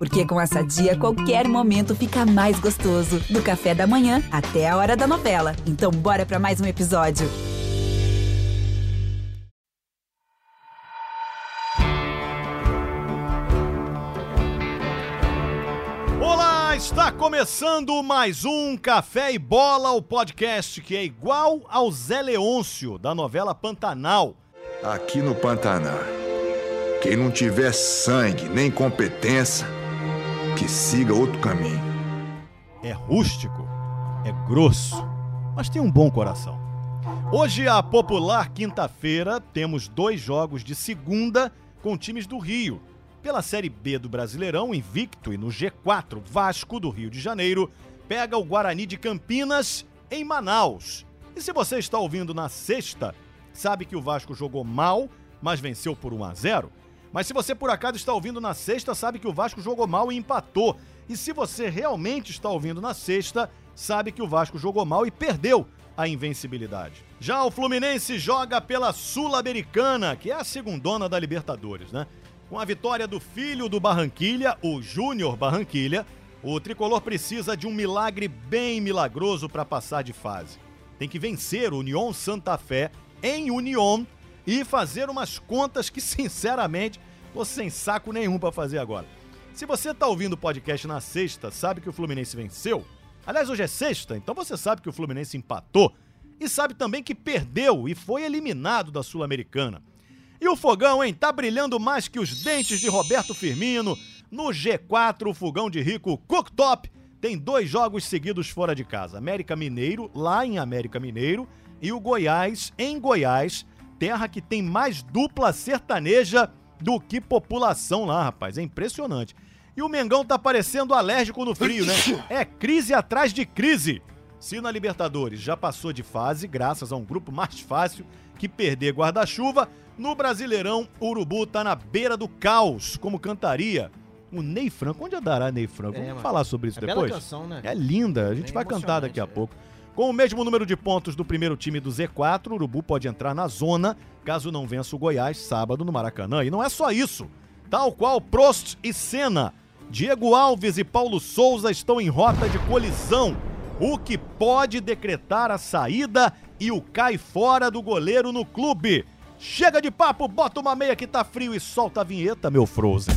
Porque com essa dia, qualquer momento fica mais gostoso. Do café da manhã até a hora da novela. Então, bora para mais um episódio. Olá, está começando mais um Café e Bola, o podcast que é igual ao Zé Leôncio, da novela Pantanal. Aqui no Pantanal, quem não tiver sangue nem competência, que siga outro caminho. É rústico, é grosso, mas tem um bom coração. Hoje, a popular quinta-feira, temos dois jogos de segunda com times do Rio. Pela Série B do Brasileirão, invicto e no G4, Vasco do Rio de Janeiro pega o Guarani de Campinas em Manaus. E se você está ouvindo na sexta, sabe que o Vasco jogou mal, mas venceu por 1 a 0. Mas se você por acaso está ouvindo na sexta, sabe que o Vasco jogou mal e empatou. E se você realmente está ouvindo na sexta, sabe que o Vasco jogou mal e perdeu a invencibilidade. Já o Fluminense joga pela Sul-Americana, que é a segundona da Libertadores, né? Com a vitória do filho do Barranquilha, o Júnior Barranquilha, o tricolor precisa de um milagre bem milagroso para passar de fase. Tem que vencer o União Santa Fé em União e fazer umas contas que, sinceramente, tô sem saco nenhum para fazer agora. Se você tá ouvindo o podcast na sexta, sabe que o Fluminense venceu. Aliás, hoje é sexta, então você sabe que o Fluminense empatou e sabe também que perdeu e foi eliminado da Sul-Americana. E o fogão, hein? Tá brilhando mais que os dentes de Roberto Firmino. No G4, o fogão de rico Cooktop tem dois jogos seguidos fora de casa. América Mineiro, lá em América Mineiro, e o Goiás, em Goiás, terra que tem mais dupla sertaneja do que população lá, rapaz. É impressionante. E o Mengão tá parecendo alérgico no frio, né? É crise atrás de crise. Se na Libertadores já passou de fase, graças a um grupo mais fácil que perder guarda-chuva, no Brasileirão, o Urubu tá na beira do caos, como cantaria o Ney Franco. Onde andará Ney Franco? É, Vamos mano. falar sobre isso É depois? bela canção, né? É linda, a gente Bem vai cantar daqui a emocionante, pouco. Com o mesmo número de pontos do primeiro time do Z4, o Urubu pode entrar na zona, caso não vença o Goiás sábado no Maracanã. E não é só isso. Tal qual Prost e Senna, Diego Alves e Paulo Souza estão em rota de colisão, o que pode decretar a saída e o cai fora do goleiro no clube. Chega de papo, bota uma meia que tá frio e solta a vinheta, meu Frozen.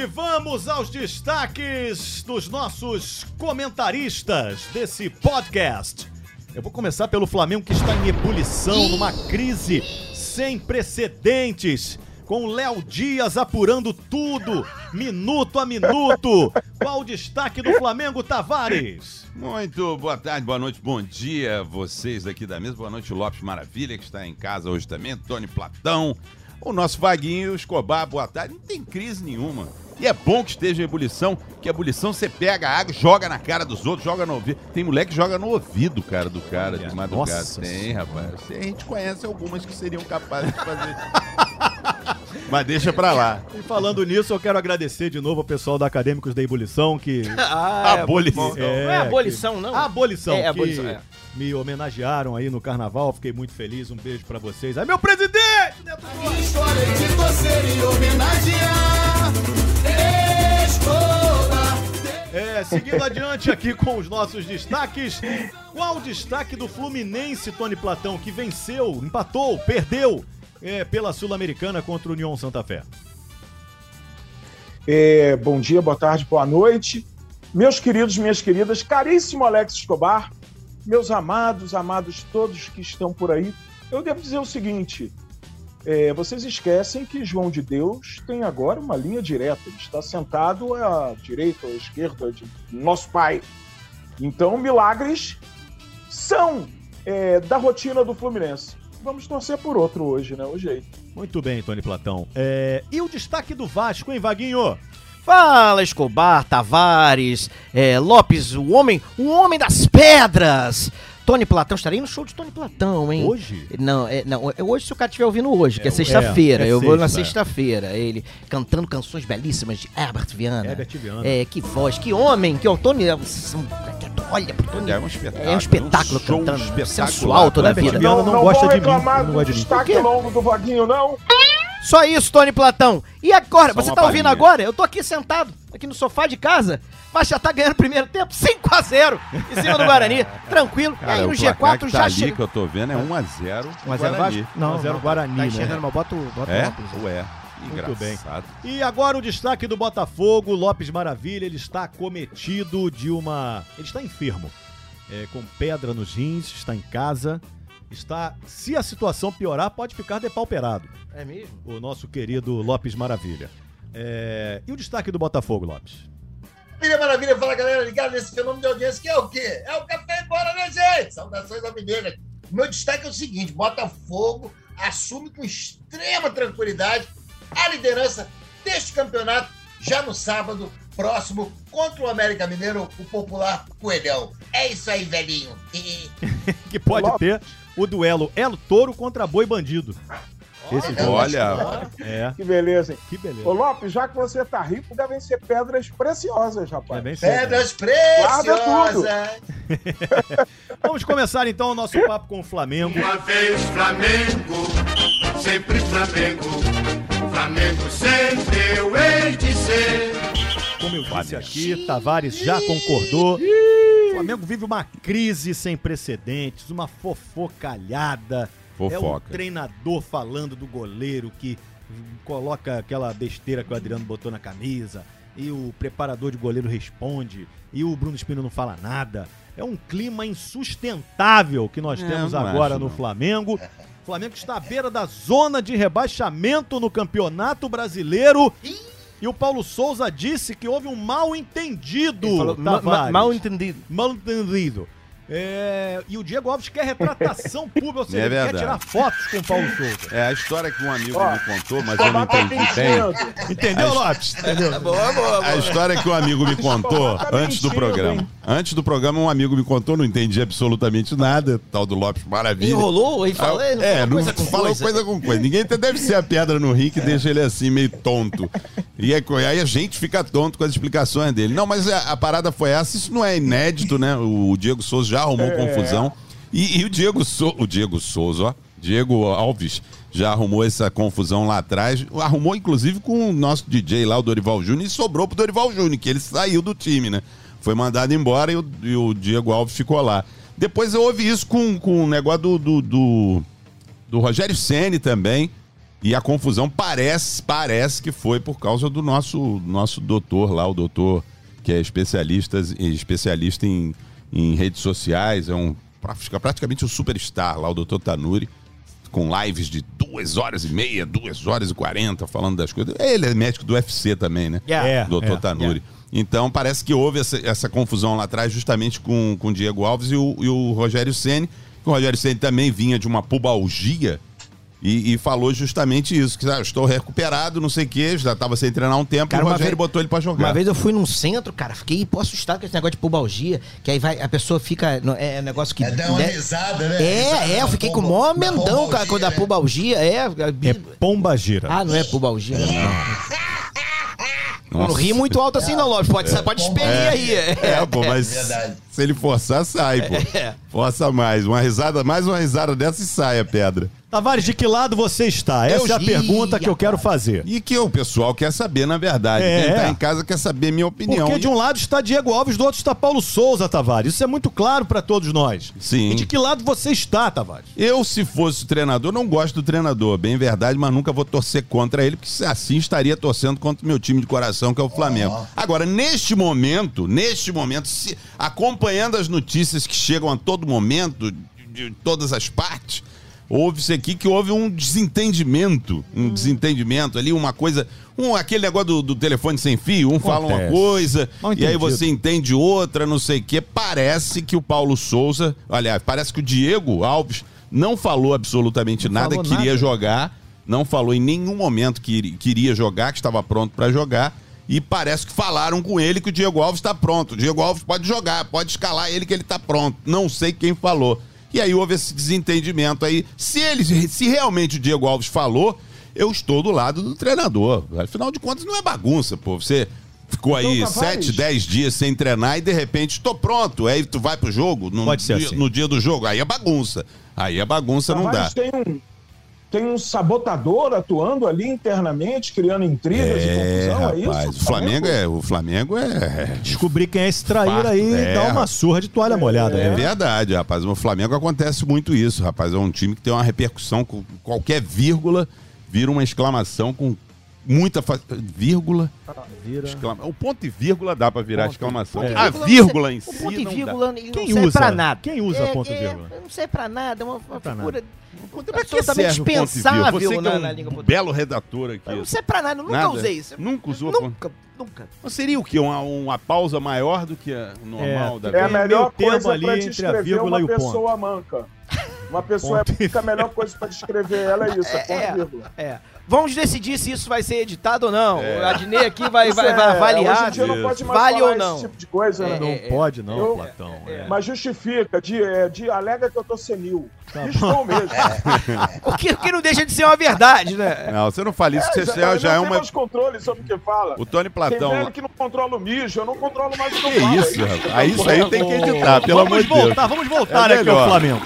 E vamos aos destaques dos nossos comentaristas desse podcast. Eu vou começar pelo Flamengo que está em ebulição, numa crise sem precedentes, com Léo Dias apurando tudo, minuto a minuto. Qual o destaque do Flamengo, Tavares? Muito boa tarde, boa noite, bom dia vocês aqui da mesa. Boa noite, Lopes Maravilha, que está em casa hoje também. Tony Platão, o nosso Vaguinho Escobar, boa tarde. Não tem crise nenhuma. E é bom que esteja em ebulição, que a ebulição você pega a água, joga na cara dos outros, joga no ouvido. Tem mulher que joga no ouvido, cara, do cara de madrugada. nossa Tem, rapaz. A gente conhece algumas que seriam capazes de fazer. Mas deixa pra lá. E falando nisso, eu quero agradecer de novo ao pessoal da Acadêmicos da Ebulição que Ah, é, Abolição. muito bom. não é abolição, não? A abolição. É, que abolição, é. Me homenagearam aí no carnaval, fiquei muito feliz. Um beijo pra vocês. Aí, meu presidente! É, seguindo adiante aqui com os nossos destaques. Qual o destaque do Fluminense, Tony Platão, que venceu, empatou, perdeu é, pela Sul-Americana contra o União Santa Fé? É, bom dia, boa tarde, boa noite. Meus queridos, minhas queridas, caríssimo Alex Escobar, meus amados, amados todos que estão por aí, eu devo dizer o seguinte: é, vocês esquecem que João de Deus tem agora uma linha direta, ele está sentado à direita ou à esquerda de nosso Pai. Então, milagres são é, da rotina do Fluminense. Vamos torcer por outro hoje, né? O jeito. Muito bem, Tony Platão. É, e o destaque do Vasco, hein, Vaguinho? Fala, Escobar, Tavares, é, Lopes, o homem, o homem das pedras. Tony Platão, estarei no show de Tony Platão, hein? Hoje? Não, é, não, é hoje se o cara estiver ouvindo hoje, que é, É, sexta-feira. é, é eu vou na sexta. sexta-feira. Ele cantando canções belíssimas de Herbert Viana. Herbert Viana. É, que voz, que homem, que o Tony. é um- Olha pro Tony. É um espetáculo. É um espetáculo um show cantando, sensual toda a vida. Viana não não gosta de mim, reclamar não do gosta de mim. destaque longo do Vaguinho, não? Só isso, Tony Platão. E agora? Só Você tá ouvindo agora? Eu tô aqui sentado, aqui no sofá de casa, mas já tá ganhando o primeiro tempo, 5x0 em cima do Guarani. Tranquilo. e Cara, aí no o placar G4 que já tá ali chega. que eu tô vendo é 1x0 1 a 0 Guarani. Vasco? Não, 1 a 0 não, Guarani, Tá né? enxergando, mas bota o bota o É? óculos. Ué. Muito bem. Engraçado. E agora o destaque do Botafogo, Lopes Maravilha, ele está cometido de uma. Ele está enfermo, é, com pedra nos rins, está em casa, está. Se a situação piorar, pode ficar depauperado. É mesmo? O nosso querido Lopes Maravilha. É, E o destaque do Botafogo, Lopes? Maravilha, maravilha. Fala, galera, ligado nesse fenômeno de audiência, que é o quê? É o café embora, né, gente? Saudações alvinegras. O meu destaque é o seguinte, Botafogo assume com extrema tranquilidade a liderança deste campeonato já no sábado próximo contra o América Mineiro, o popular Coelhão. É isso aí, velhinho. Que pode ter o duelo El Toro contra Boi Bandido. Esse. Olha, É, Que beleza, hein? que beleza. Ô, Lopes, já que você tá rico, devem ser pedras preciosas, rapaz. É. Pedras Guarda tudo. preciosas. Vamos começar então o nosso papo com o Flamengo. Uma vez Flamengo, sempre Flamengo. Flamengo sempre eu hei de ser. Como eu disse aqui, Tavares já concordou. O Flamengo vive uma crise sem precedentes, uma fofocalhada. É o Fofoca. treinador falando do goleiro que coloca aquela besteira que o Adriano botou na camisa. E o preparador de goleiro responde. E o Bruno Espino não fala nada. É um clima insustentável que nós É, temos agora acho, no não. Flamengo. O Flamengo está à beira da zona de rebaixamento no Campeonato Brasileiro. E o Paulo Souza disse que houve um mal entendido. Falou, ma- ma- mal entendido. Mal entendido. É, e o Diego Alves quer retratação pública, ou seja, É ele quer tirar fotos com o Paulo Souza. É a história que um amigo Ó, me contou, mas eu não entendi bem. Entendeu, Lopes? Entendeu? Boa, boa, A história que um amigo me contou Tá antes do programa. Antes do programa, um amigo me contou, não entendi absolutamente nada. Tal do Lopes Maravilha. Enrolou e falou, Ah, é, falou não coisa com falou coisa. coisa com coisa. Ninguém deve ser a pedra no rim que deixa ele assim, meio tonto. E aí, aí a gente fica tonto com as explicações dele. Não, mas a, a parada foi essa. Isso não é inédito, né? O Diego Souza já arrumou É. confusão. E, e o Diego Souza, o Diego Souza, ó, Diego Alves já arrumou essa confusão lá atrás. Arrumou, inclusive, com o nosso DJ lá, o Dorival Júnior, e sobrou pro Dorival Júnior, que ele saiu do time, né? Foi mandado embora e o, e o Diego Alves ficou lá. Depois houve isso com, com o negócio do- do- do do Rogério Ceni também. E a confusão parece, parece que foi por causa do nosso, nosso doutor lá, o doutor que é especialista, especialista em, em redes sociais, é um pra- praticamente um superstar lá, o doutor Tanuri, com lives de duas horas e meia, duas horas e quarenta, falando das coisas. Ele é médico do UFC também, né? Yeah. É, doutor é, Tanuri. Então parece que houve essa, essa confusão lá atrás, justamente com, com o Diego Alves e o, e o Rogério Ceni. O Rogério Ceni também vinha de uma pubalgia e, e falou justamente isso: que ah, estou recuperado, não sei o quê, já estava sem treinar um tempo, Cara, e o uma Rogério vez- botou ele para jogar. Uma vez eu fui num centro, cara, fiquei pô, assustado com esse negócio de pubalgia, que aí vai, a pessoa fica. no- É um negócio que. É dar uma né? risada, né? É, Risada é, eu fiquei com o pomba- maior mendão, cara, quando da né? pubalgia. É, É pomba gira. Ah, não é pubalgia, não. Não, não ri muito alto assim, não, Lopes. Pode, pode expelir aí. É, pô, mas verdade. Se ele forçar, sai, pô. É. Força mais. Uma risada, mais uma risada dessa e sai a pedra. Tavares, de que lado você está? Essa é a pergunta que eu quero fazer. E que o pessoal quer saber, na verdade. É. Quem tá em casa quer saber minha opinião. Porque de um lado está Diego Alves, do outro está Paulo Souza, Tavares. Isso é muito claro para todos nós. Sim. E de que lado você está, Tavares? Eu, se fosse treinador, não gosto do treinador, bem verdade, mas nunca vou torcer contra ele, porque se assim estaria torcendo contra o meu time de coração, que é o Flamengo. Agora, neste momento, neste momento, se- acompanhando as notícias que chegam a todo momento, de, de todas as partes, houve-se aqui que houve um desentendimento, um desentendimento ali, uma coisa, um, aquele negócio do, do telefone sem fio, um fala uma Acontece. coisa, e aí você entende outra, não sei o quê. Parece que o Paulo Souza, aliás, parece que o Diego Alves não falou absolutamente Não nada, falou queria nada. jogar, não falou em nenhum momento que queria jogar, que estava pronto para jogar. E parece que falaram com ele que o Diego Alves está pronto. O Diego Alves pode jogar, pode escalar ele que ele está pronto. Não sei quem falou. E aí houve esse desentendimento aí. Se ele, se realmente o Diego Alves falou, eu estou do lado do treinador. Afinal de contas, não é bagunça, pô. Você ficou aí Então, Tavares- 7, 10 dias sem treinar e de repente estou pronto. Aí tu vai pro jogo no, Pode ser dia, assim. no dia do jogo. Aí é bagunça. Aí é bagunça, não dá. Tavares tem um, tem um sabotador atuando ali internamente, criando intrigas É, e confusão, é isso? rapaz. O Flamengo é. O Flamengo é. Descobrir quem é esse traíra aí É. e dar uma surra de toalha molhada. É verdade, rapaz. No Flamengo acontece muito isso, rapaz. É um time que tem uma repercussão com qualquer vírgula, vira uma exclamação com muita fa... vírgula. Vira. exclama- O ponto e vírgula dá pra virar exclamação. É. A Vírgula, em O si ponto e não dá. vírgula ele Quem não serve usa? pra nada. Quem usa ponto e vírgula? Não serve pra nada, é uma, uma pra figura Pra que serve o ponto e vírgula? dispensável Você que na, é um na língua belo redator aqui. Não serve pra nada, eu nunca Nada? usei isso. Nunca usou ponto- Nunca, nunca. Mas seria o quê? Uma, uma pausa maior do que a normal É, da É a melhor coisa ali para entre a descrever vírgula uma e o ponto. pessoa manca. Uma pessoa Ponto é a melhor coisa para descrever ela é isso, é ponto e vírgula. É. Vamos decidir se isso vai ser editado ou não. É. O Adnei aqui vai, vai, é, vai avaliar. Hoje em dia não pode mais Vale falar ou não? esse tipo de coisa, né? Não É, pode, não, eu- Platão. é. Mas justifica, de, é, de, alega que eu tô senil. Tá Estou mesmo. O que, o que não deixa de ser uma verdade, né? Não, você não fala isso, que você já, já é não tem uma. mais controle sobre o que fala. O Tony Tem Platão. velho que não controla o mijo, eu não controlo mais o que eu Que falo. isso, é rapaz? Aí isso aí tem que editar, pelo vamos amor de Deus. voltar, vamos voltar É aqui ao Flamengo.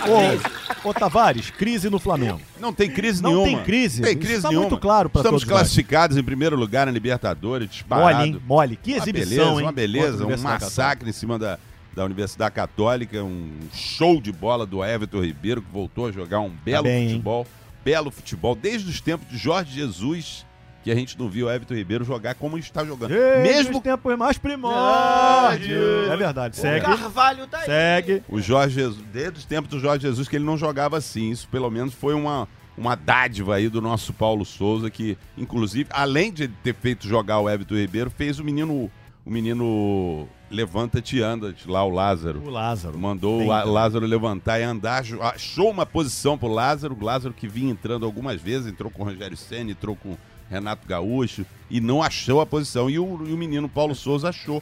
Ô, ô, Tavares, crise no Flamengo. Não tem crise Não nenhuma. tem crise. Tem crise tá nenhuma. Muito claro Estamos todos nós. classificados em primeiro lugar na Libertadores, disparado. Mole, hein? Mole. Que Uma exibição, beleza, hein? uma beleza, um massacre em cima da, da Universidade Católica, um show de bola do Everton Ribeiro, que voltou a jogar um belo bem, hein? futebol. Belo futebol, desde os tempos de Jorge Jesus, que a gente não viu o Everton Ribeiro jogar como está jogando. Desde Mesmo os tempos mais primórdios. É verdade, O segue. Carvalho tá aí. Segue. O Jorge Jesus, desde os tempos do Jorge Jesus, que ele não jogava assim. Isso, pelo menos, foi uma, uma dádiva aí do nosso Paulo Souza, que, inclusive, além de ter feito jogar o Everton Ribeiro, fez o menino, o menino Levanta-te e anda, lá o Lázaro. O Lázaro. Mandou o La- então. Lázaro levantar e andar, achou uma posição pro Lázaro, o Lázaro que vinha entrando algumas vezes, entrou com o Rogério Senna, entrou com Renato Gaúcho, e não achou a posição. E o, e o menino Paulo Souza achou.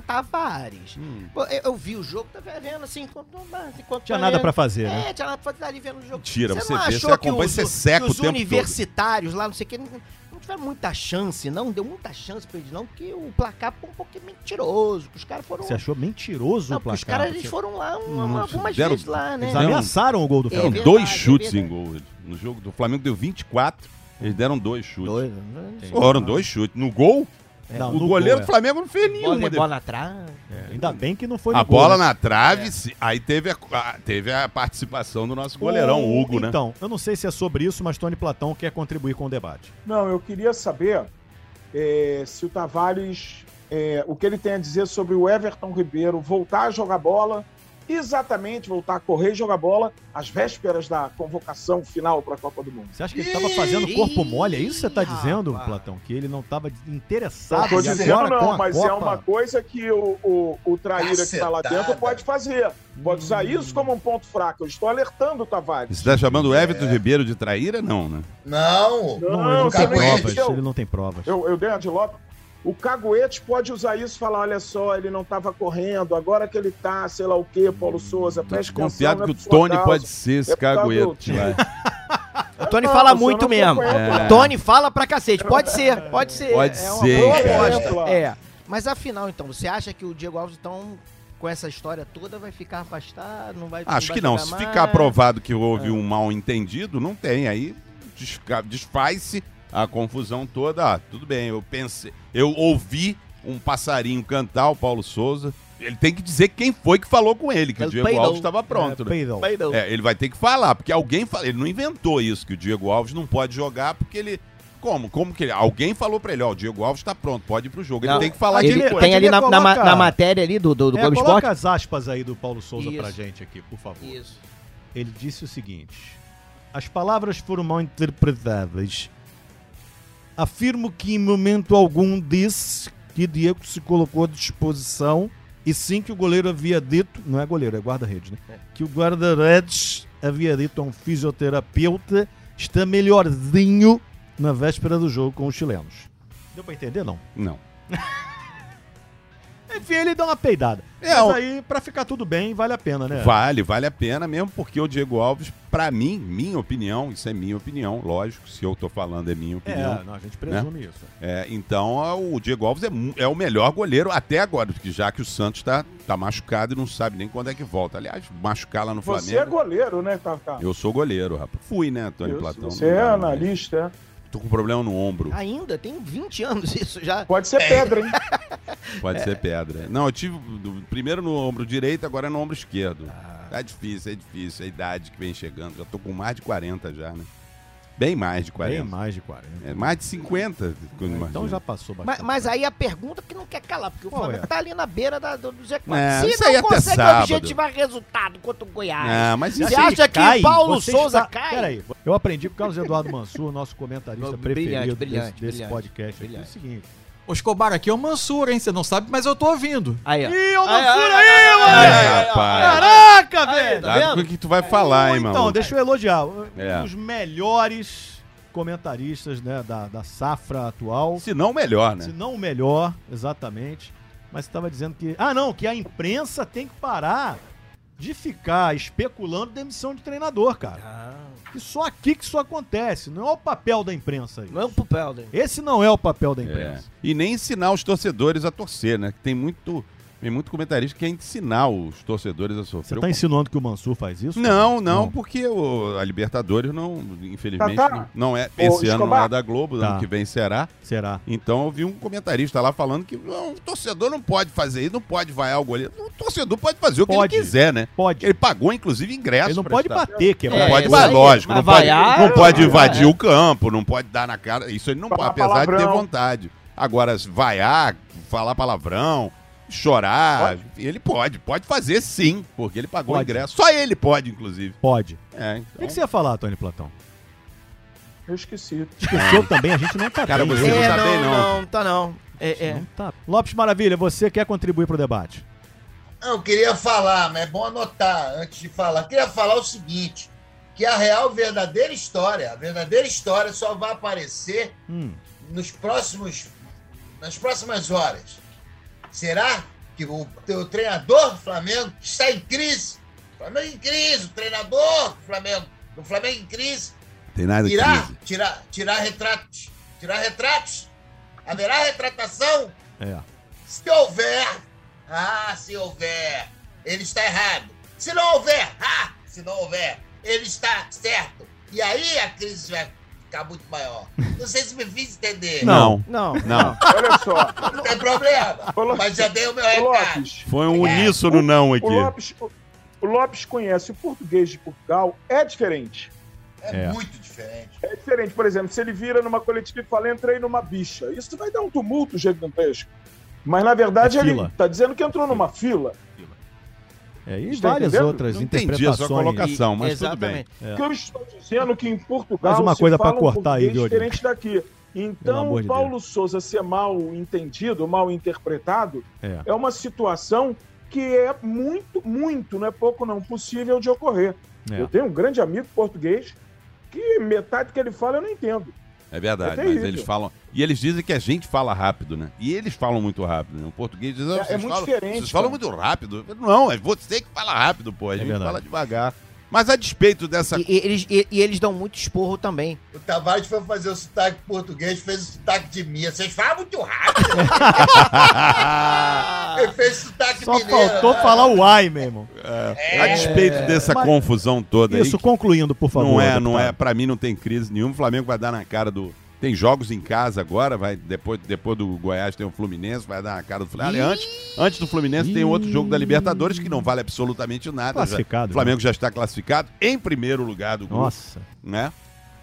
Tavares. Hum. Eu, eu, vi o jogo, tava vendo assim, enquanto. tinha tá nada pra fazer, né? É, tinha nada pra fazer ali vendo o jogo. Tira, você, vê, você acompanha, você seca o tempo universitários lá, não sei o que não tiveram muita chance, não. Deu muita chance pra eles, não, que o placar foi um pouquinho mentiroso. Os caras foram. Você achou mentiroso não, o placar? Os caras eles foram lá um, não, algumas deram, vezes lá, né? Eles ameaçaram o gol do é Flamengo. É, dois chutes é em gol. No jogo do Flamengo deu 24 eles deram dois chutes. Dois, Foram dois chutes. No gol, Não, o no goleiro gol, do Flamengo não fez bola, nenhuma. bola atrás. é. Ainda bem que não foi no A gol, bola né? na trave, se- aí teve a, a- teve a participação do nosso goleirão, o Hugo, né? Então, eu não sei se é sobre isso, mas Tony Platão quer contribuir com o debate. Não, eu queria saber é, se o Tavares, é, o que ele tem a dizer sobre o Everton Ribeiro voltar a jogar bola, exatamente voltar a correr e jogar bola às vésperas da convocação final para a Copa do Mundo. Você acha que ele estava fazendo corpo mole? É isso que você está dizendo, rapaz. Platão? Que ele não estava Não interessado estou e dizendo não, a mas é Copa- uma coisa que o, o, o traíra que está lá dentro pode fazer. Pode usar isso como um ponto fraco. Eu estou alertando o Tavares. Você está chamando o Everton Ribeiro de traíra? Não, né? Não. Não, ele Não, não tem provas. Eu- Ele não tem provas. Eu, eu dei uma de Lopes. O Caguete pode usar isso e falar: olha só, ele não estava correndo, agora que ele tá, sei lá o quê, Paulo Souza, Tô preste desconfiado não é que o Tony causa. pode ser esse É caguete. O Tony Não, fala muito não mesmo. frequenta. O Tony fala pra cacete. Pode ser, pode ser. Pode é uma ser, boa cara. aposta. É. Mas afinal, então, você acha que o Diego Alves, então, com essa história toda, vai ficar afastado? Não vai Acho vai que não. Se mais? ficar provado que houve um mal entendido, não tem. Aí desfaz-se a confusão toda. Ah, tudo bem, eu pensei. Eu ouvi um passarinho cantar, o Paulo Souza. Ele tem que dizer quem foi que falou com ele, que o Ele Diego peidou. Alves estava pronto. É, né? peidou. Peidou. É, ele vai ter que falar, porque alguém fala, ele não inventou isso, que o Diego Alves não pode jogar porque ele. Como? Como que ele. Alguém falou pra ele, ó, o Diego Alves tá pronto, pode ir pro jogo. Ele Não, tem que falar ele- quem Ele tem ali na, na, coloca- na matéria ali do, do, do É, Globo coloca Esporte. as aspas aí do Paulo Souza Isso. pra gente aqui, por favor. Isso. Ele disse o seguinte: As palavras foram mal interpretadas. Afirmo que em momento algum disse que Diego se colocou à disposição e sim que o goleiro havia dito, não é goleiro, é guarda-redes, né? Que o guarda-redes havia dito a um fisioterapeuta está melhorzinho na véspera do jogo com os chilenos. Deu pra entender? Não. Não. Enfim, ele dá uma peidada. É, Mas aí, pra ficar tudo bem, vale a pena, né? Vale, vale a pena mesmo, porque o Diego Alves, pra mim, minha opinião, isso é minha opinião, lógico, se eu tô falando é minha opinião. É, não, a gente presume isso. É, então, a- o Diego Alves é, é o melhor goleiro até agora, porque já que o Santos tá, tá machucado e não sabe nem quando é que volta. Aliás, machucar lá no Você é Flamengo. goleiro, né, Cacá? Eu sou goleiro, rapaz. Fui, né, Antônio Platão? Você é analista, é? Tô com problema no ombro. Ainda, tem 20 anos isso já. Pode ser pedra, hein? Pode ser pedra. Não, eu tive primeiro no ombro direito, agora é no ombro esquerdo. Ah. Tá difícil, é difícil. A idade que vem chegando. Já tô com mais de 40 já, né? Bem mais de 40. Bem mais de 40. É mais de 50. quando Então imagina. já passou Mas, bastante. mas aí a pergunta que não quer calar, porque o Qual Flamengo é? tá ali na beira da, do, do Z4. É, Se isso não até consegue sábado. objetivar resultado contra o Goiás, Ah, mas Você acha que Paulo você Souza está- cai? Peraí, eu aprendi com o Carlos Eduardo Mansur, nosso comentarista Brilhante, preferido brilhante, desse, desse brilhante, podcast. aqui, brilhante. É o seguinte. O Escobar aqui é o Mansur, hein? Você não sabe, mas eu tô ouvindo. Aí, ó. Ih, o Ai, Mansur aí, mano! rapaz. Caraca, velho! tá vendo? o que tu vai falar, hein, Então, mano? deixa eu elogiar. É. Um dos melhores comentaristas né, da, da safra atual. Se não, melhor, né? Se não o melhor, exatamente. Mas você estava dizendo que. Ah, não, que a imprensa tem que parar de ficar especulando demissão de treinador, cara. Ah, Que só aqui que isso acontece. Não é o papel da imprensa aí. não é um papel dele. Esse não é o papel da É. imprensa. E nem ensinar os torcedores a torcer, né? Que Tem muito, tem muito comentarista que quer ensinar os torcedores a Você sofrer. tá insinuando que o Mansur faz isso? Não, não, Não. porque o- a Libertadores não, infelizmente, Tá, tá. não- não é. Ô, Esse ano não é da Globo, Tá. ano que vem será. Será? Então eu vi um comentarista lá falando que não, o torcedor não pode fazer isso, não pode vaiar o goleiro. O torcedor pode fazer o que Pode. ele quiser, né? Pode. Ele pagou, inclusive, ingresso. Ele não pode estar- bater. Não É, pode, isso mas lógico, não pode, não pode é. invadir o campo, não pode dar na cara. Isso ele não pode, apesar de ter vontade. Agora, vaiar, falar palavrão, chorar, ele pode, pode fazer sim, porque ele pagou Pode. o ingresso. Só ele pode, inclusive. Pode. É, O então, que, que você ia falar, Tony Platão? Eu esqueci. Esqueceu também, a gente não tá Cara, bem. você não tá bem, não. não, tá não. É, é. Não tá. Lopes Maravilha, você quer contribuir pro debate? Não, eu queria falar, mas é bom anotar antes de falar. Queria falar o seguinte: que a real verdadeira história, a verdadeira história só vai aparecer Hum. nos próximos, nas próximas horas. Será que o teu treinador do Flamengo está em crise? O Flamengo em crise, o treinador do Flamengo, do Flamengo em crise, tem nada irá crise. tirar, tirar retratos. Tirar retratos? Haverá retratação? É. Se houver, ah, se houver, ele está errado. Se não houver, ah, se não houver, ele está certo. E aí a crise vai ficar muito maior. Não sei se me fiz entender. Não, Não, não. Olha só. Não tem problema. Lopes, Mas já dei o meu recado. Lopes, Foi um uníssono não aqui. o Lopes, o- o Lopes conhece o português de Portugal, é diferente. É, É. muito diferente. É diferente, por exemplo, se ele vira numa coletiva e fala, entrei numa bicha. Isso vai dar um tumulto gigantesco. Mas, na verdade, É ele fila. tá dizendo que entrou numa fila. É, e Está várias entendendo? outras Não entendi a sua interpretações. colocação, mas tudo bem. Exatamente. É. O que eu estou dizendo que em Portugal Mais uma se coisa pra fala um cortar aí, diferente daqui. Então, amor o de Paulo Souza ser mal entendido, mal interpretado, É. é uma situação que é muito, muito, não é pouco não, possível de ocorrer. É. Eu tenho um grande amigo português que metade que ele fala eu não entendo. É verdade, É mas eles falam. E eles dizem que a gente fala rápido, né? E eles falam muito rápido, né? O português diz, "Ah, É- é muito falam, diferente, Vocês falam cara. muito rápido. Não, é você que fala rápido, pô. A gente verdade. fala devagar. Mas a despeito dessa. E, e eles, e, e eles dão muito esporro também. O Tavares foi fazer o sotaque português, fez o sotaque de mim. Vocês falam muito rápido. Ele fez sotaque Só mineiro. faltou né? falar o ai, meu irmão. A despeito dessa Mas- confusão toda Isso, aí. concluindo, por favor. não é, não é, pra mim não tem crise nenhuma. O Flamengo vai dar na cara do. Tem jogos em casa agora, vai depois, depois do Goiás tem o Fluminense, vai dar na cara do Flamengo. Antes, antes do Fluminense tem outro jogo da Libertadores que não vale absolutamente nada. Classificado, Já- o Flamengo já está classificado em primeiro lugar do grupo, Nossa. né?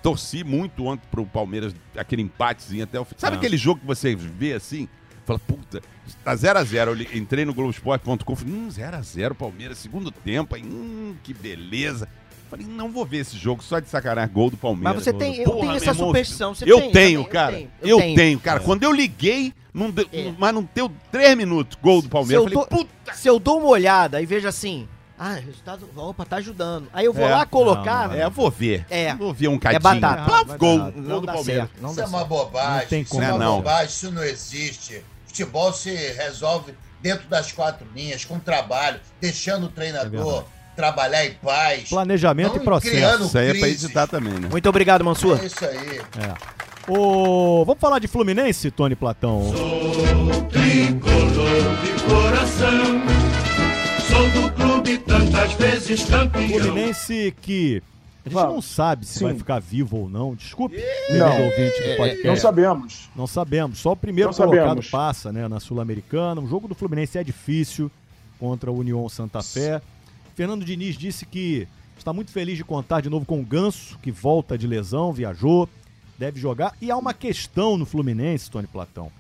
Torci muito ontem pro Palmeiras, aquele empatezinho até o fim. Sabe Ah. aquele jogo que você vê assim? Fala, puta, tá 0x0. Eu entrei no Globoesporte.com, falei, hum, 0x0 Palmeiras, segundo tempo, aí, hum, que beleza. Falei, não vou ver esse jogo só de sacanagem, gol do Palmeiras. Mas você tem, eu Porra, tenho essa irmão, superstição. Você eu tem, tenho, também, cara. Eu Eu, tenho. tenho. cara. Quando eu liguei, não deu- É. mas não deu três minutos, gol do Palmeiras. Se Eu eu falei, tô- puta. Se eu dou uma olhada e vejo assim, Ah, resultado. Opa, tá ajudando. Aí eu vou É, lá colocar. É, vou ver. É. Vou ver um cadinho. batata. Plaf, Vai gol. Gol Não do Palmeiras. certo. Não Isso é uma bobagem. Não tem isso como. é uma Não. bobagem, isso não existe. Futebol se resolve dentro das quatro linhas, com trabalho, deixando o É treinador verdade. Trabalhar em paz. Planejamento e processo. Isso aí é pra editar também, né? Muito obrigado, Mansur. É isso aí. Ô, vamos falar de Fluminense, Tony Platão? Tricolor de coração, sou do clube tantas vezes campeão. Fluminense que a gente Vamos. não sabe se Sim. vai ficar vivo ou não. Desculpe, Não. ouvinte do podcast. Não sabemos. Não sabemos. Só o primeiro Não colocado sabemos. passa, né, na Sul-Americana. O jogo do Fluminense é difícil contra o União Santa Fé. Fernando Diniz disse que está muito feliz de contar de novo com o Ganso, que volta de lesão, viajou, deve jogar. E há uma questão no Fluminense, Tony Platão,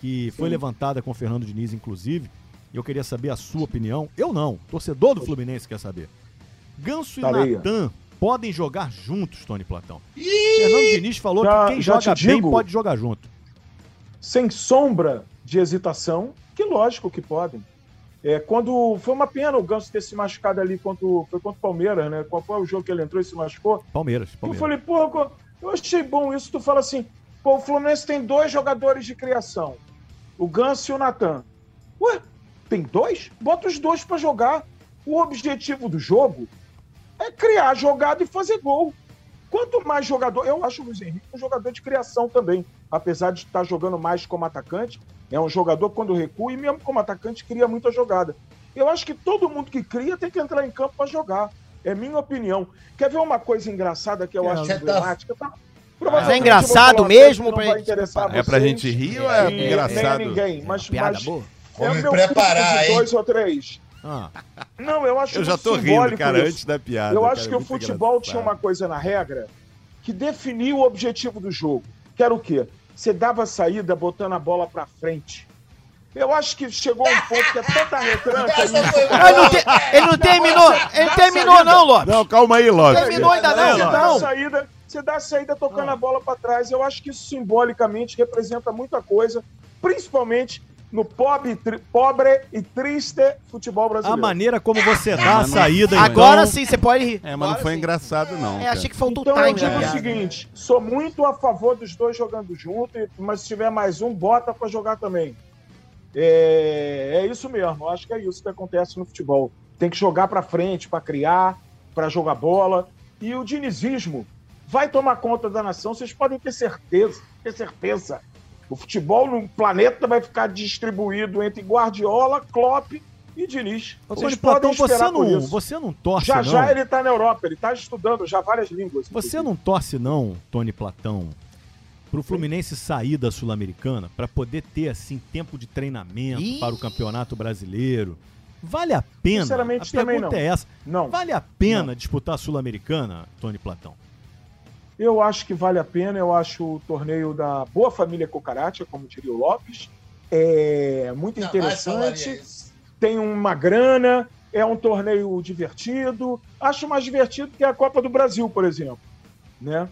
que foi levantada com o Fernando Diniz, inclusive. E eu queria saber a sua opinião. Eu não. Torcedor do Fluminense quer saber. Ganso e. Natan podem jogar juntos, Tony Platão. Fernando Diniz falou Já- que quem joga bem digo- pode jogar junto. sem sombra de hesitação, que lógico que podem. É, quando foi uma pena o Ganso ter se machucado ali contra o, foi contra o Palmeiras, né? Qual foi o jogo que ele entrou e se machucou? Palmeiras, Eu Palmeiras. falei, pô, eu achei bom isso. Tu fala assim, pô, o Fluminense tem dois jogadores de criação, o Ganso e o Natan. Ué, tem dois? Bota os dois pra jogar. O objetivo do jogo é criar jogada e fazer gol. Quanto mais jogador, eu acho o Luiz Henrique um jogador de criação também, apesar de estar jogando mais como atacante, é um jogador quando recua e mesmo como atacante cria muita jogada. Eu acho que todo mundo que cria tem que entrar em campo para jogar. É minha opinião. Quer ver uma coisa engraçada que eu É, acho você tá- emblemática? Tá- Mas é engraçado vou mesmo pra gente- interessar É pra gente rir ou é e nem a engraçado? ninguém, mas, Piada mas boa. Vou é me o meu preparar, de hein? dois ou três. Ah, Não, eu acho Eu já tô rindo, cara, isso. antes da piada. Eu cara, acho que é o futebol engraçado. tinha uma coisa na regra que definia o objetivo do jogo. Que era o quê? Você dava saída botando a bola pra frente. Eu acho que chegou um ponto que é tanta retranca isso. não te- ele não terminou, ele não terminou não, Lopes. Não, calma aí, Lopes. Terminou ainda Você não, dá a não. saída, você dá a saída tocando Ah. a bola pra trás. Eu acho que isso simbolicamente representa muita coisa, principalmente no pobre, tri- pobre e triste futebol a brasileiro. maneira como você dá a não- saída, Agora então, sim, você pode rir. É, mas não Agora foi sim. engraçado, não. É, cara. achei que faltou Então eu time na digo o seguinte, sou muito a favor dos dois jogando junto, e- mas se tiver mais um, bota pra jogar também. É, é isso mesmo, eu acho que é isso que acontece no futebol. Tem que jogar pra frente, pra criar, pra jogar bola. E o dinizismo vai tomar conta da nação, vocês podem ter certeza, ter certeza. O futebol no planeta vai ficar distribuído entre Guardiola, Klopp e Diniz. Vocês Tony Platão, podem você por não, isso. você não torce, Já não? já ele tá na Europa, ele tá estudando já várias línguas. Você não torce, não, Tony Platão, pro Fluminense sair da Sul-Americana pra poder ter, assim, tempo de treinamento Ih. para o Campeonato Brasileiro? Vale a pena? Sinceramente, a pergunta não. é essa. Não. Vale a pena disputar a Sul-Americana, Tony Platão? Eu acho que vale a pena, eu acho o torneio da boa família Cocarate, como diria o Lopes. É muito interessante, tem uma grana, é um torneio divertido. Acho mais divertido que a Copa do Brasil, por exemplo. Né?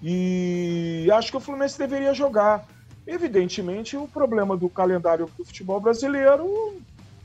E acho que o Fluminense deveria jogar. Evidentemente, o problema do calendário do futebol brasileiro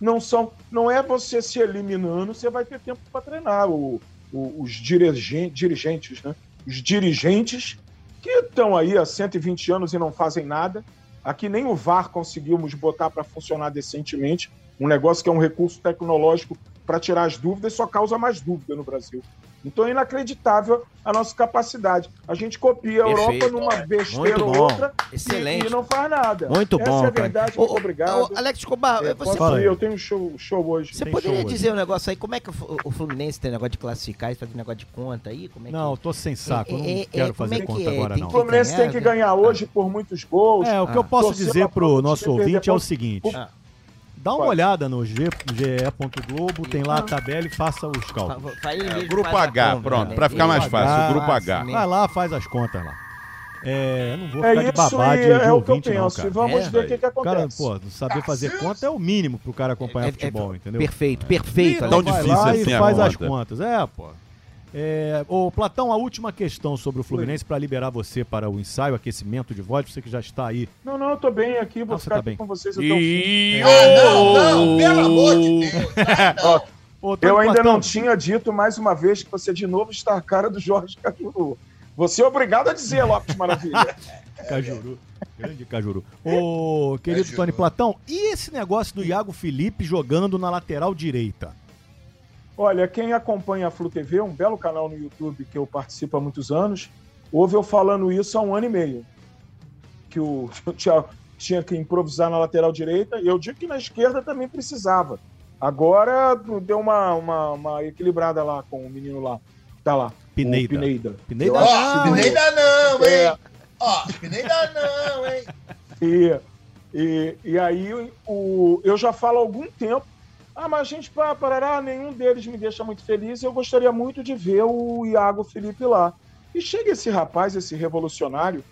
não são, não é você se eliminando, você vai ter tempo para treinar. O- o- os dirigentes, dirigentes, né? Os dirigentes que estão aí há 120 anos e não fazem nada. Aqui nem o VAR conseguimos botar para funcionar decentemente. Um negócio que é um recurso tecnológico para tirar as dúvidas só causa mais dúvida no Brasil. Então é inacreditável a nossa capacidade. A gente copia a Europa numa besteira Muito ou outra Excelente. e, e não faz nada. Muito Essa bom, é a cara. verdade. Ô, Muito ô, obrigado. ô, Alex Escobar, É, você, ir, aí. eu tenho um show, show hoje. você Tem poderia show hoje. dizer um negócio aí? Como é que o, o Fluminense tem negócio de classificar e fazer negócio de conta aí? Como é que... Não, eu tô sem saco, eu não É, é, é, quero fazer é conta é? agora, Tem não. O Fluminense tem que ganhar, ganhar hoje por muitos gols. É, o que eu Ah. posso Torcer dizer pro nosso ouvinte é o seguinte. Dá uma Pode. olhada no G- ge.globo, tem lá a tabela e faça os cálculos. fa- ele mesmo Grupo faz a H, conta, pronto, né? pra ficar mais fácil, H. o Grupo H. Vai lá, faz as contas lá. É, eu não vou É ficar de isso babá de, de é o que eu ouvinte, não, penso. cara. E vamos É, ver o que, que O cara, acontece. pô, saber fazer conta é o mínimo pro cara acompanhar É- é- futebol, entendeu? Perfeito, perfeito. Tão Alex. vai difícil lá assim e a faz as conta. contas. É, pô. É, ô, Platão, a última questão sobre o Fluminense para liberar você para o ensaio, aquecimento de voz, você que já está aí. Não, não, eu tô bem aqui, vou Ah, você ficar tá aqui bem. com vocês até o fim. Ah, não, não, pelo amor de Deus. Ah, não. Ô, Eu ainda Platão, não tinha dito mais uma vez que você de novo está a cara do Jorge Cajuru. Você é obrigado a dizer, Lopes Maravilha. Cajuru. Grande Cajuru. Ô, querido Cajuru. Tony Platão, e esse negócio do Iago Felipe jogando na lateral direita? Olha, quem acompanha a Flu TV, um belo canal no YouTube que eu participo há muitos anos, ouve eu falando isso há um ano e meio. Que o Thiago tinha que improvisar na lateral direita, e eu digo que na esquerda também precisava. Agora deu uma, uma, uma equilibrada lá com o menino lá. Tá lá. Pineda. O Pineda. Pineda Ó, não, nem hein? não? É. Ó, dá não, hein? E, e, e aí o, eu já falo há algum tempo. Ah, mas a gente, pá, parará, nenhum deles me deixa muito feliz. Eu gostaria muito de ver o Iago Felipe lá. E chega esse rapaz, esse revolucionário.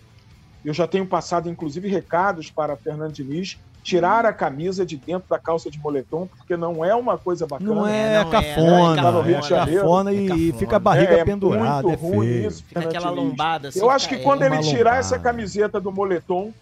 Eu já tenho passado, inclusive, recados para Fernando Diniz tirar a camisa de dentro da calça de moletom, porque não é uma coisa bacana. Não é, não é, cafona, não é, Rio é de Janeiro. cafona e É cafona. fica a barriga É, é pendurada, é muito ruim feio. isso, Fica aquela Diniz. lombada assim. Eu acho que quando é, ele uma tirar lombada. essa camiseta do moletom,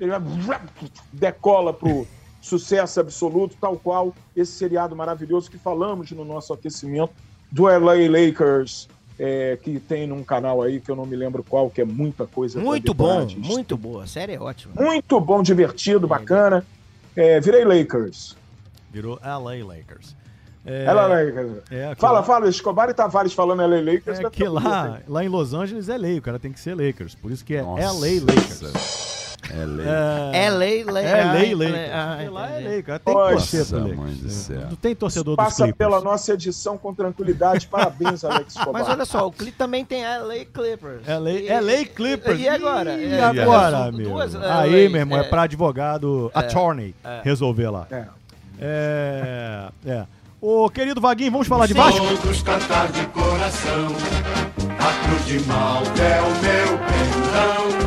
ele vai decola pro sucesso absoluto, tal qual esse seriado maravilhoso que falamos no nosso aquecimento do LA Lakers, é, que tem num canal aí que eu não me lembro qual, que é muita coisa. Muito bom, muito boa. A série é ótima. Muito bom, divertido, bacana. É, virei Lakers. Virou LA Lakers. É, LA Lakers. é, Fala, lá- fala, Escobar e Tavares falando LA Lakers. É que tá tudo lá, lá em Los Angeles é lei, o cara tem que ser Lakers. Por isso que é Nossa. LA Lakers. É lei. É, É lei, lei. é lei ah, Porque lá é lei, cara tem Nossa, torcer pro mãe do céu. Não tem torcedor dos Passa Clippers. pela nossa edição com tranquilidade. Parabéns, Alex Escobar. Mas olha só, o Clipe também tem LA Clippers. LA, E- LA Clippers. E agora? É, agora, são meu. duas Aí, LAs, meu irmão, é, é. pra advogado, attorney, resolver lá. É. É, é. Ô, querido Vaguinho, vamos falar de Vasco? Todos cantar de coração. A cruz de Malta é o meu perdão.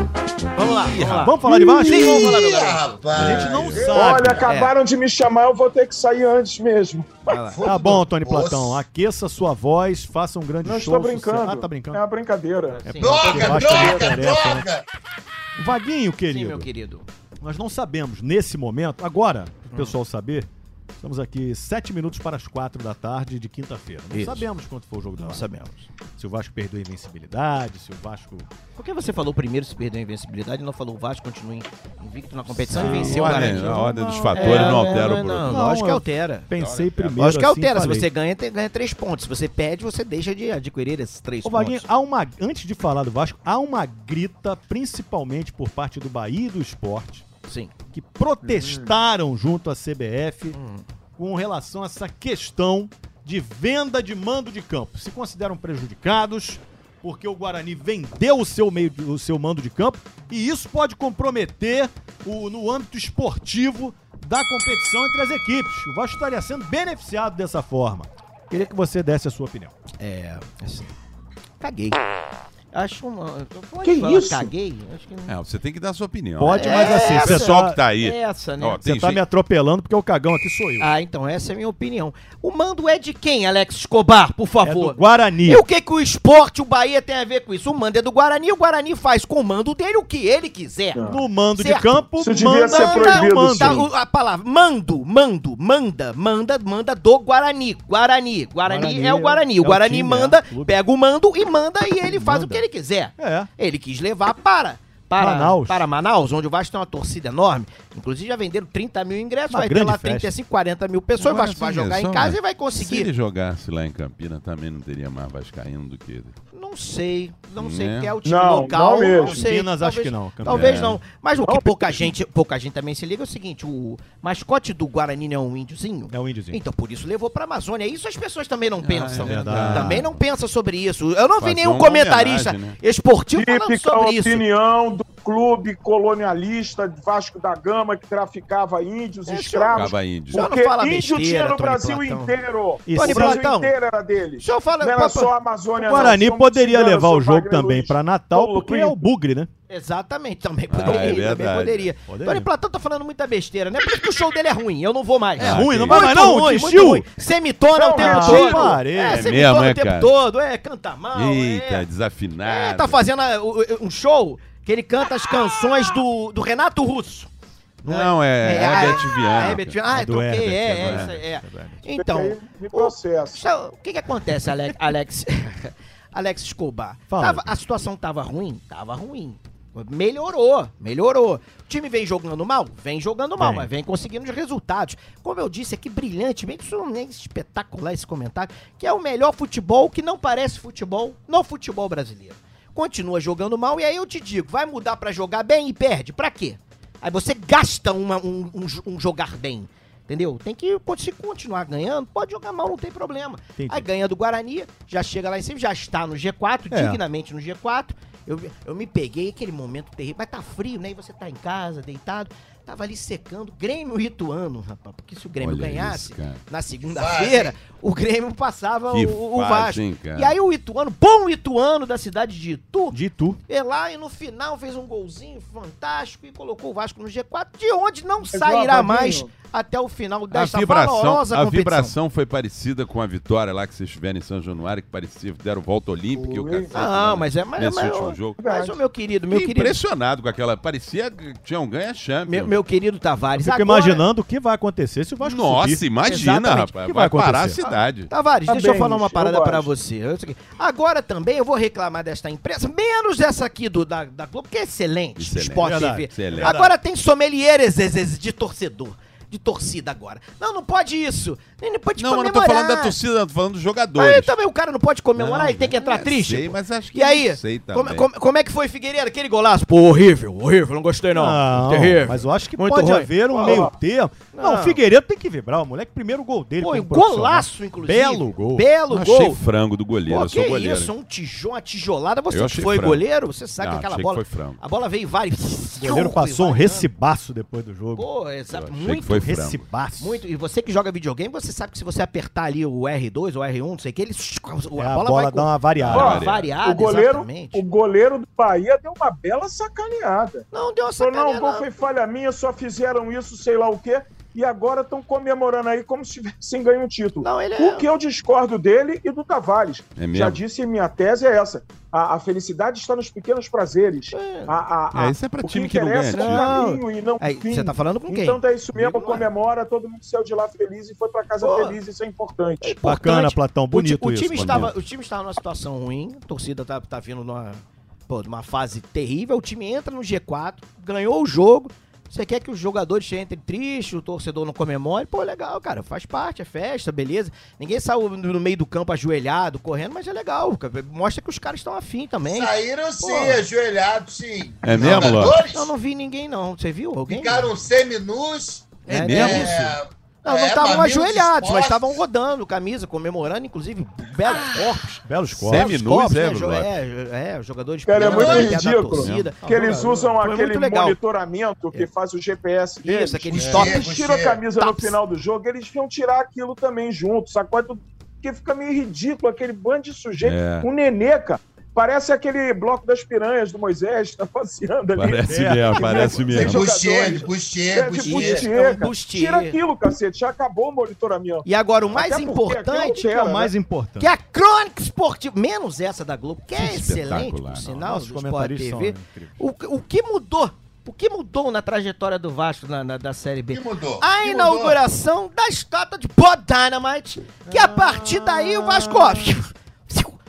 Vamos lá, vamos lá. Vamos falar de Vasco? Sim, vamos falar rapaz. A gente não sabe. Olha, acabaram de me chamar, eu vou ter que sair antes mesmo. Tá bom, Tony Nossa. Platão. Aqueça sua voz, faça um grande Não show. estou brincando. sucesso. Ah, tá brincando. É uma brincadeira. É Sim. Droga, não droga, interessa, né? droga. Vaguinho, Sim, querido. meu querido. Nós não sabemos, nesse momento, agora, Hum. o pessoal saber, estamos aqui sete minutos para as quatro da tarde de quinta-feira. Não Isso. sabemos quanto foi o jogo do Não Vasco. sabemos. Se o Vasco perdeu a invencibilidade, se o Vasco... Por que você falou primeiro se perdeu a invencibilidade e não falou o Vasco continua invicto na competição Sim, e venceu o Guarani? a ordem dos Não, fatores É, não altera não, o não, produto. Não, Lógico que eu- altera. Pensei primeiro Lógico que assim, altera. Se falei. você ganha, tem, ganha três pontos. Se você perde, você deixa de adquirir esses três Ô, Vaguinho, pontos. há uma, antes de falar do Vasco, há uma grita, principalmente por parte do Bahia e do Esporte, Sim. que protestaram junto à CBF com relação a essa questão de venda de mando de campo. Se consideram prejudicados porque o Guarani vendeu o seu, meio, o seu mando de campo e isso pode comprometer o, no âmbito esportivo da competição entre as equipes. O Vasco estaria sendo beneficiado dessa forma. Queria que você desse a sua opinião. É. Assim. Caguei. Acho uma. Pode Que falar isso? caguei? Acho que não. É, você tem que dar a sua opinião. Pode, É, mas assim, essa- pessoal que tá aí. Essa, né? Ó, você tá gente- me atropelando porque o cagão aqui sou eu. Ah, então essa é a minha opinião. O mando é de quem, Alex Escobar, por é favor? do Guarani. E o que, que o esporte, o Bahia tem a ver com isso? O mando é do Guarani, o Guarani faz com o mando dele o que ele quiser. No mando de Certo. campo, Isso devia manda ser proibido, o mando. Tá, sim. o- a palavra mando, mando, manda, manda, manda do Guarani. Guarani. Guarani, Guarani é o Guarani. O é o Guarani time, manda, é, pega o mando e manda e ele faz Manda. o que ele quiser. É. Ele quis levar para. Para Manaus. para Manaus, onde o Vasco tem uma torcida enorme. Inclusive já venderam 30 mil ingressos, Uma vai ter lá festa. 35, 40 mil pessoas. O Agora, Vasco vai assim, jogar em casa e vai Se conseguir. ele jogasse lá em Campina, também não teria mais vascaíno do que ele. Não sei, não sei Né? que é o time Não, local. não mesmo. sei, Campinas, acho talvez- que não, Campinas. Talvez É. não. Mas o que Não, pouca gente, pouca gente também se liga é o seguinte: o mascote do Guarani não é um índiozinho. É o índiozinho. Então por isso levou pra Amazônia. Isso as pessoas também não pensam. é. Também não pensam sobre isso. Eu não vi nenhum comentarista né? esportivo falando Típica sobre isso. opinião do clube colonialista de Vasco da Gama que traficava índios, É, escravos. Acaba índio. Só não Porque fala índio besteira, tinha no Tony Brasil Platão. inteiro. Isso. O Tony Brasil Platão. inteiro era dele. O senhor fala. Não era papo- só a Amazônia, O Guarani não. Poderia levar o jogo também pra Natal, porque é o. Bugre, né? Exatamente, também Ah, poderia. é também poderia. Poderia. Tony Platão tá falando muita besteira, né? Por isso que o show dele é ruim. Eu não vou mais. É Ah, ruim, não vai mais não, ruim, desistiu. ruim. Semitona o tempo não, todo. parei. É, É semitona mesmo, o é, tempo cara? todo. É, canta mal. Eita, é. desafinado. É, tá fazendo um show que ele canta as canções do, do Renato Russo. Não, é, É, ah, Herbert Viana. Ah, Herbert Viana. Ah, É do troquei, Herbert, é, é é, isso é. é. Então. Sa- O que que acontece, Alex? Alex, Alex Escobar? Fala. Tava- a situação tava ruim? Tava ruim. Melhorou, melhorou. O time vem jogando mal? Vem jogando mal, Vem. mas vem conseguindo os resultados. Como eu disse aqui, brilhantemente, isso não é espetacular esse comentário, que é o melhor futebol que não parece futebol no futebol brasileiro. Continua jogando mal e aí eu te digo, vai mudar pra jogar bem e perde? Pra quê? Aí você gasta uma- um, um um jogar bem. Entendeu? Tem que se continuar ganhando, pode jogar mal, não tem problema. Entendi. Aí ganha do Guarani, já chega lá em cima, já está no G4, É. dignamente no G4. Eu, eu me peguei aquele momento terrível, mas tá frio, né? E você tá em casa, deitado. Tava ali secando. Grêmio e Ituano, rapaz. Porque se o Grêmio Olha ganhasse isso, na segunda-feira, o Grêmio passava Que o, o Vasco. hein? E aí o Ituano, bom Ituano da cidade de Itu, De tu. e lá e no final fez um golzinho fantástico e colocou o Vasco no G4, de onde não ó, sairá mais até o final A desta vibração, valorosa a competição. vibração foi parecida com a vitória lá que vocês tiveram em São Januário, que parecia que deram volta olímpica e o cacete. Ah, né, mas é mas, Nesse mas, último jogo. mas o meu querido, meu Fiquei querido, impressionado com aquela. Parecia que tinham ganho a Champions. meu, meu querido Tavares. Fico agora- imaginando o que vai acontecer se o Vasco Nossa, subir. imagina, Exatamente. rapaz. O que vai vai parar a cidade. Tavares, deixa eu Parabéns, falar uma eu parada pra gosto. você. Eu Agora também eu vou reclamar desta imprensa, menos essa aqui do, da, da Globo, que é excelente, Excelente. Sport Verdade, TV. excelente. Agora tem sommelieres de torcedor. De torcida agora. Não, não pode isso. Nem não pode Não, mas não comemorar. tô falando da torcida, não tô falando dos jogadores. Aí também o cara não pode comemorar, Não, ele tem que entrar eu triste. sei, mas acho que E aí, não sei como, também. como- como é que foi Figueiredo? Aquele golaço? Pô, horrível, horrível, não gostei não. Não, Terrível. mas eu acho que Muito pode ruim. haver um meio termo. Não, Não. o Figueiredo tem que vibrar. O moleque, primeiro gol dele. Pô, um golaço, inclusive. Belo gol. Belo Eu achei gol. frango do goleiro, Pô, eu sou que goleiro. isso, um tijolo, uma tijolada. Você Eu que foi frango. goleiro, você sabe Não, que aquela que bola. foi frango. A bola veio vários. O goleiro passou um recibaço depois do jogo. Pô, exato. Eu Muito, que foi. Recibaço. muito. E você que joga videogame, você sabe que se você apertar ali o R2 ou R1, não sei o que, ele. A É, a bola, bola vai dá uma com- variada. uma variada. o, goleiro, exatamente. o goleiro do Bahia deu uma bela sacaneada. Não, deu uma Falou, não, sacaneada. o gol foi falha minha, só fizeram isso, sei lá o quê. E agora estão comemorando aí como se tivessem ganho um título. Não, ele é- O que eu discordo dele e do Tavares. É mesmo? Já disse, minha tese é essa. A, a felicidade está nos pequenos prazeres. A, a, a, É, isso é pra o time que que não interessa ganha é o caminho e não o Aí, você tá falando com quem? Então é isso mesmo, Comigo não é. comemora, todo mundo saiu de lá feliz e foi pra casa Pô. feliz, isso é importante. É importante. Bacana, Platão. O Bonito o, isso. time bonito. estava, o time estava numa situação ruim, a torcida tá, tá vindo numa, pô, numa fase terrível. O time entra no G4, ganhou o jogo. Você quer que os jogadores entrem tristes, o torcedor não comemore? Pô, legal, cara. Faz parte, é festa, beleza. Ninguém saiu no meio do campo ajoelhado, correndo, mas é legal. cara. Mostra que os caras estão afim também. Saíram sim, Pô. ajoelhados sim. É mesmo, Ló? Eu não vi ninguém, não. Você viu alguém? Ficaram seminus. É, mesmo? isso? Não, não é, estavam mamilos ajoelhados, mas estavam rodando camisa, comemorando, inclusive, belos corpos. Belos corpos. Semi- Seminus, é, né? Lopes? é, é, jogadores Cara, é muito ridículo. Que eles usam Foi aquele monitoramento que faz o GPS deles. Isso, aqueles É. toques. Eles tiram a camisa no Tops. final do jogo, eles iam tirar aquilo também junto, sacode tudo. Porque fica meio ridículo aquele bando de sujeito. É. Um nenê, cara. Parece aquele bloco das piranhas do Moisés, tá passeando ali. Parece É. mesmo, parece mesmo. jogadores. Bustier, Bustier, É Bustier. bustier, É bustier. Tira aquilo, cacete. Já acabou o monitoramento. E agora, o mais Até é importante, Que é o mais né? importante. que é a crônica esportiva, menos essa da Globo, que é Que excelente, espetacular, por sinal, Sport comentaristas TV. O, o que mudou? O que mudou na trajetória do Vasco na, na- da Série O B? que mudou? A O que inauguração da estátua de Bob Dynamite, que a partir daí o Vasco ó,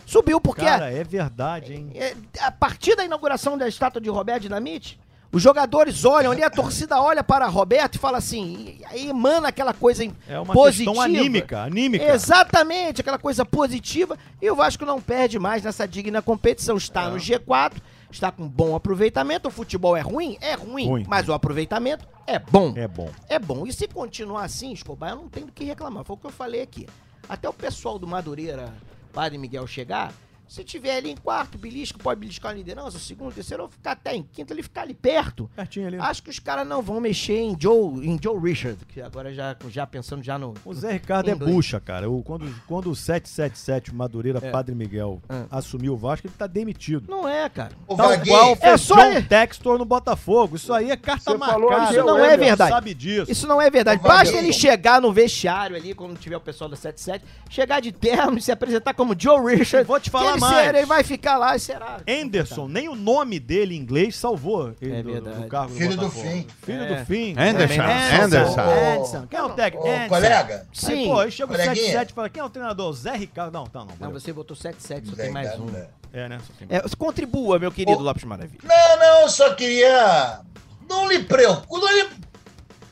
subiu, porque Cara, é verdade, hein? é, a partir da inauguração da estátua de Roberto Dinamite, os jogadores olham ali, a torcida olha para Roberto e fala assim, e emana aquela coisa É uma positiva. questão anímica, anímica. Exatamente, aquela coisa positiva. E o Vasco não perde mais nessa digna competição. Está no G4, está com bom aproveitamento. O futebol é ruim? É ruim, Ruim. mas o aproveitamento é bom. É bom. É bom. E se continuar assim, Escobar, eu não tenho do que reclamar. Foi o que eu falei aqui. Até o pessoal do Madureira, Padre Miguel, chegar, se tiver ali em quarto, belisco, pode beliscar na liderança, segundo, terceiro, ou ficar até em quinto, ele ficar ali perto. Pertinho ali. Acho que os caras não vão mexer em Joe, em Joe Richard, que agora já, já pensando já no. O Zé Ricardo é bucha, cara. O, quando, quando o 777, o Madureira É. Padre Miguel, Ah. assumiu o Vasco, ele tá demitido. Não é, cara. O Tal Vaguinho, qual É fez só John ele- Textor no Botafogo. Isso aí é carta Você falou marcada. aqui, Isso não o é verdade. sabe disso. Isso não é verdade. Vaguinho. Basta ele chegar no vestiário ali, quando tiver o pessoal da 77, chegar de terno e se apresentar como Joe Richard. Vou te falar Ele, mais. ele vai ficar lá e será. Anderson, nem o nome dele em inglês salvou ele É do, verdade. do cargo Filho do Botafogo. fim. Filho É. do fim. Anderson, Anderson. Anderson. Anderson. Quem é o técnico? Anderson. colega, Sim. Aí, pô, aí chega o Coleguinha. 77 e fala, quem é o treinador? Zé Ricardo. Não, tá, não. Não, você botou 7-7, só Zé tem mais Ricardo, um. né? É, né? Só tem- É, contribua, meu querido Ô. Lopes Maravilha. Não, não, eu só queria. Não lhe preocupe. Não, lhe-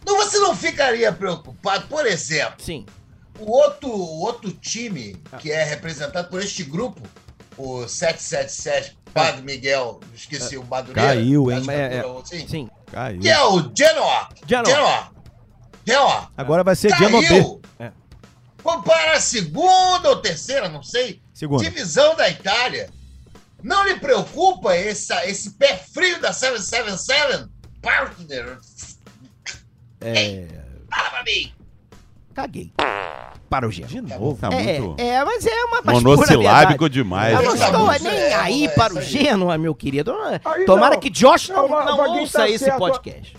não, você não ficaria preocupado, por exemplo, Sim. o outro, o outro time que é representado por este grupo, o 777, Padre Miguel, esqueci o Madureira. Caiu, hein? É, é. assim, Sim. Caiu. Que é o Genoa. Genoa. Genoa. Genoa. Agora vai ser Genoa B. Caiu. É. Para a segunda ou terceira, não sei, Segunda. divisão da Itália. Não lhe preocupa essa, esse pé frio da 777? Partner, É. fala pra mim. Caguei. Para o Geno. De novo. Tá É, muito é, mas é uma mas monossilábico demais. Eu não Essa estou música nem é, aí é para o. Genoa, meu querido. Aí Tomara não. que Josh não, Não, não ouça tá esse certo. podcast.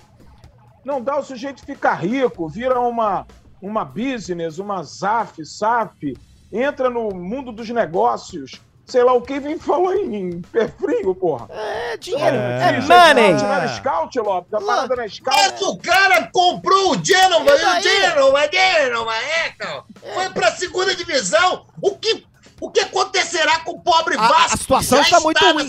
Não dá o sujeito ficar rico, vira uma, uma business, uma ZAF, SAF, entra no mundo dos negócios. Sei lá o que vem falou em pé frio, porra. É dinheiro. É. É, money. Scout, Não scout, Lopes? A parada na scout. Mas o cara comprou o Genova o? Genova, Genova, é, cara. Foi pra segunda divisão. O que, o que acontecerá com o pobre A- Vasco? a situação que está já muito está ruim.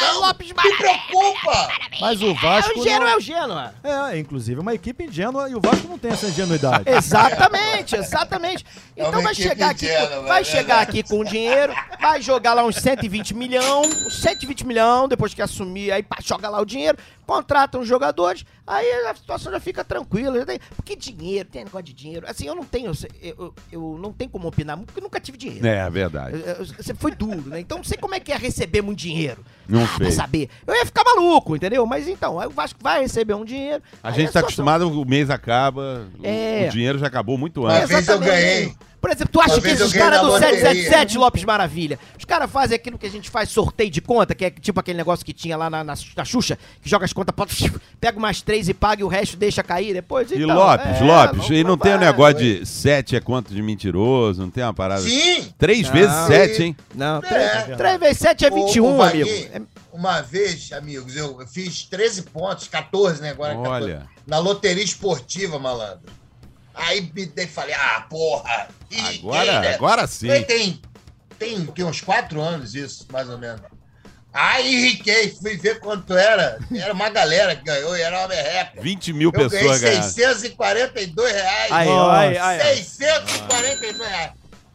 Mas, Lopes Me preocupa. Mas o É, Vasco. o Genoa não- é o Genoa. É, inclusive uma equipe ingênua e o Vasco não tem essa ingenuidade. Exatamente, exatamente. É Então uma vai chegar aqui, ingênua, com, mas vai é chegar aqui com dinheiro, vai jogar lá uns 120 milhão, uns 120 milhão, depois que assumir, aí pá, joga lá o dinheiro, contrata uns jogadores, aí a situação já fica tranquila. Já tem, porque dinheiro, tem negócio de dinheiro. Assim, eu não tenho, eu, eu, eu não tenho como opinar muito, porque eu nunca tive dinheiro. É, verdade. Você foi duro, né? Então não sei como é que é receber muito dinheiro. Não ah, pra fez. saber. Eu ia ficar maluco, entendeu? Mas então, aí o Vasco vai receber um dinheiro. A gente tá situação- acostumado, o mês acaba, o- É. o dinheiro já acabou muito Uma antes. vez eu ganhei. Por exemplo, tu acha que esses caras do loteria. 777, Lopes Maravilha, os caras fazem aquilo que a gente faz sorteio de conta, que é tipo aquele negócio que tinha lá na, na, na Xuxa, que joga as contas, pega umas três e paga e o resto deixa cair depois. E Então, Lopes, é, Lopes, e não tem o vai. negócio de sete é quanto de mentiroso, não tem uma parada. Sim. Três Não. vezes sete, hein? Não, É. 3 vezes 7 é Ô, 21, ô, amigo. Vaguinho, É- Uma vez, amigos, eu fiz 13 pontos, 14, né? Agora 14, Olha. na loteria esportiva, malandro. Aí me dei, falei, ah, porra. E, Agora, né? agora sim. Tem, tem, tem, tem uns quatro anos isso, mais ou menos. Aí riquei, fui ver quanto era. Era uma galera que ganhou e era uma merreca. 20 mil Eu ganhei pessoas ganharam. 642 reais. Aí, ó, aí, aí, aí. 642 reais.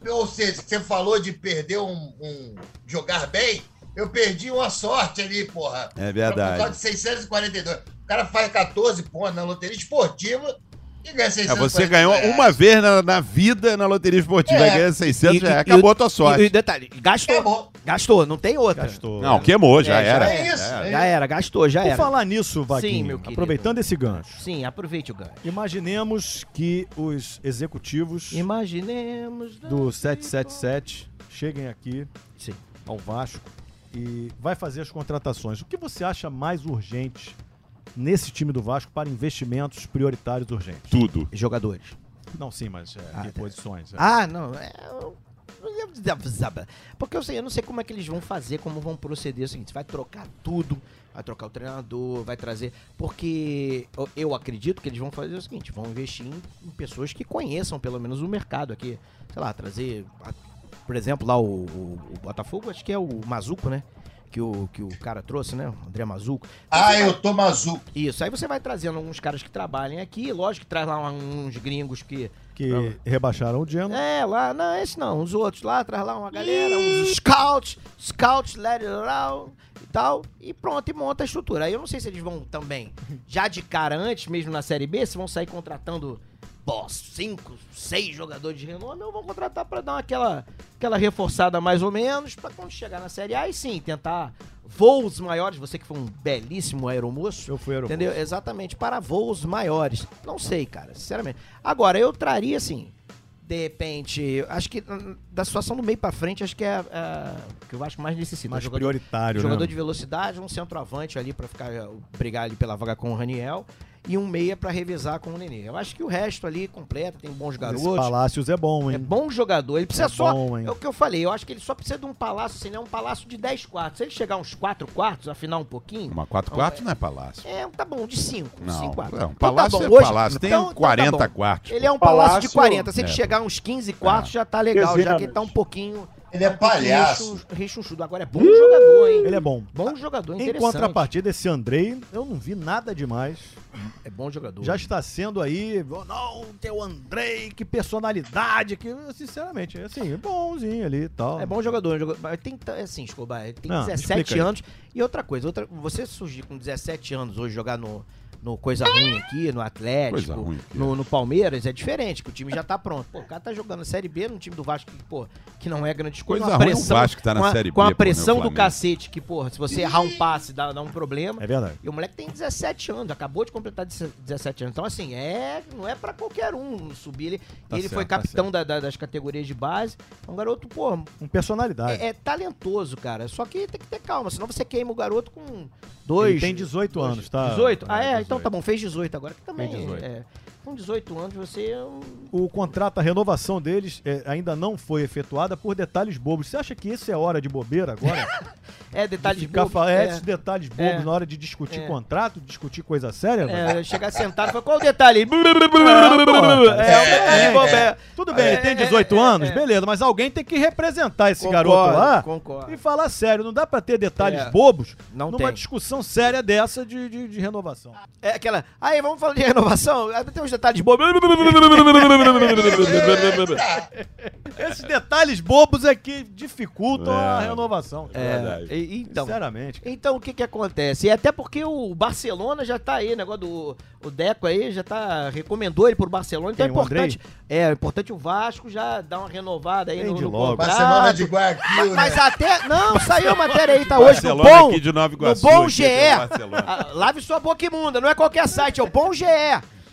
Ou seja, você falou de perder um, um- jogar bem, eu perdi uma sorte ali, porra. É Por verdade. causa de 642. O cara faz 14 pontos na loteria esportiva e ganha É, 642 você ganhou reais. uma vez na, na vida na loteria esportiva, É. ganha 600 E- reais, e- acabou e- a tua E, sorte. e detalhe, gastou. Acabou. Gastou, não tem outra. Gastou. Não, queimou, já É, já era. É isso. É. é Já era, gastou, já Por era. falar nisso, Vaguinho, Sim, meu querido. aproveitando esse gancho, Sim, aproveite o gancho. imaginemos que os executivos Imaginemos. do 777 cheguem aqui Sim. ao Vasco e vai fazer as contratações. O que você acha mais urgente nesse time do Vasco para investimentos prioritários urgentes? Tudo. Jogadores. Não, sim, mas é, Ah, é. posições? é. Ah, não. É... Porque eu sei, eu não sei como é que eles vão fazer, como vão proceder. É o seguinte, vai trocar tudo, vai trocar o treinador, vai trazer. Porque eu- eu acredito que eles vão fazer o seguinte: vão investir em, em pessoas que conheçam pelo menos o mercado aqui. Sei lá, trazer. a- Por exemplo, lá o, o- o Botafogo, acho que é o Mazuco, né? Que o, que o cara trouxe, né? O André Mazuco. Ah, eu tô mazuco. Isso, aí você vai trazendo alguns caras que trabalhem aqui, lógico que traz lá uns gringos que. Que rebaixaram o Genoa. É, lá, não, esse não, os outros lá, traz lá uma galera, uns scouts, scouts, let it out e tal, e pronto, e monta a estrutura. Aí eu não sei se eles vão também, já de cara antes, mesmo na Série B, se vão sair contratando, pô, cinco, seis jogadores de renome, ou vão contratar pra dar aquela, aquela reforçada mais ou menos, pra quando chegar na Série A, e sim, tentar voos maiores, você que foi um belíssimo aeromoço, Eu fui aeromoço. Entendeu? Exatamente, para voos maiores. Não sei, cara, sinceramente. Agora, eu traria, assim, de repente, acho que hum, da situação do meio pra frente, acho que é a que eu acho que mais necessita. mais jogador, prioritário, jogador né? de velocidade, um centroavante ali pra ficar brigar ali pela vaga com o Raniel. E um meia pra revezar com o Nenê. Eu acho que o resto ali completo, tem bons Esse garotos. Palácios é bom, É hein? bom jogador. Ele precisa É só. bom, hein? é o que eu falei. Eu acho que ele só precisa de um palácio, assim, né? Um palácio de 10 quartos. Se ele chegar uns 4 quartos, afinar um pouquinho. Uma 4 quartos não é palácio. É, tá bom, de 5. Não, 5 quartos. é, um Então tá palácio bom, é hoje- palácio. Tem então- então tá 40 bom. quartos. Ele é um palácio, de Palácio- 40. Se ele É. chegar uns 15 quartos, já tá legal. Já que ele tá um pouquinho. Ele é palhaço. rechon- Rechonchudo. Agora é bom jogador, hein? Ele é bom. Bom jogador, Em interessante. contrapartida, esse Andrei, eu não vi nada demais. É bom jogador. Já está sendo aí, oh, não, tem o Andrei, que personalidade, que, sinceramente, assim, é bonzinho ali e tal. É bom jogador, jogador. Mas tem que- assim, Escobar, ele tem Não, 17 explica aí. anos. E outra coisa, outra, você surgir com 17 anos hoje jogar no, no Coisa Ruim aqui, no Atlético, Coisa ruim aqui, no, no Palmeiras, é diferente, que o time já tá pronto. Pô, o cara tá jogando na Série B no time do Vasco, que, pô, que não é grande coisa. Coisa ruim o Vasco tá na com a, Série Com a B, pô, pressão né, o do Flamengo. cacete, que, porra, se você errar um passe dá, dá um problema. É verdade. E o moleque tem 17 anos, acabou de completar 17 anos. Então, assim, é, não é pra qualquer um subir. Ele, Tá ele certo, foi tá capitão da- da- das categorias de base. É um garoto, pô, Com personalidade. é, é talentoso, cara. Só que tem que ter calma, senão você queima o garoto com dois. Ele tem 18 dois- anos, tá? 18? Ah, é? 18. Então tá bom, fez 18 agora, que também. Tem 18. É, com 18 anos você. é O contrato, a renovação deles é, ainda não foi efetuada por detalhes bobos. Você acha que isso é hora de bobeira agora? É, detalhe de de ficar bobo, fa- é, é. esses detalhes bobos É. na hora de discutir É. contrato, discutir coisa séria? É, chegar sentado e falar, qual o detalhe? É, um detalhe é, é. é. Tudo bem, ele tem 18 é, anos, é. beleza, mas alguém tem que representar esse Concordo, garoto lá concordo. e falar sério. Não dá pra ter detalhes É. bobos Não numa tem. discussão séria dessa de, de, de renovação. É aquela. Aí, vamos falar de renovação? Aí Tem uns detalhes bobos. Esses detalhes bobos é que dificultam a É. renovação. É, e- então. Sinceramente. cara. Então, o que que acontece? E até porque o Barcelona já tá aí, o negócio do o Deco aí já tá, recomendou ele pro Barcelona, então Quem, é o importante, é, é importante o Vasco já dar uma renovada aí no, no logo. contrato. Barcelona de Guayaquil, Mas né? até, não, saiu a matéria aí, tá hoje no bom, aqui de Nova no Iguaçu, bom aqui GE. Ah, lave sua boca imunda, não é qualquer site, é o bom GE.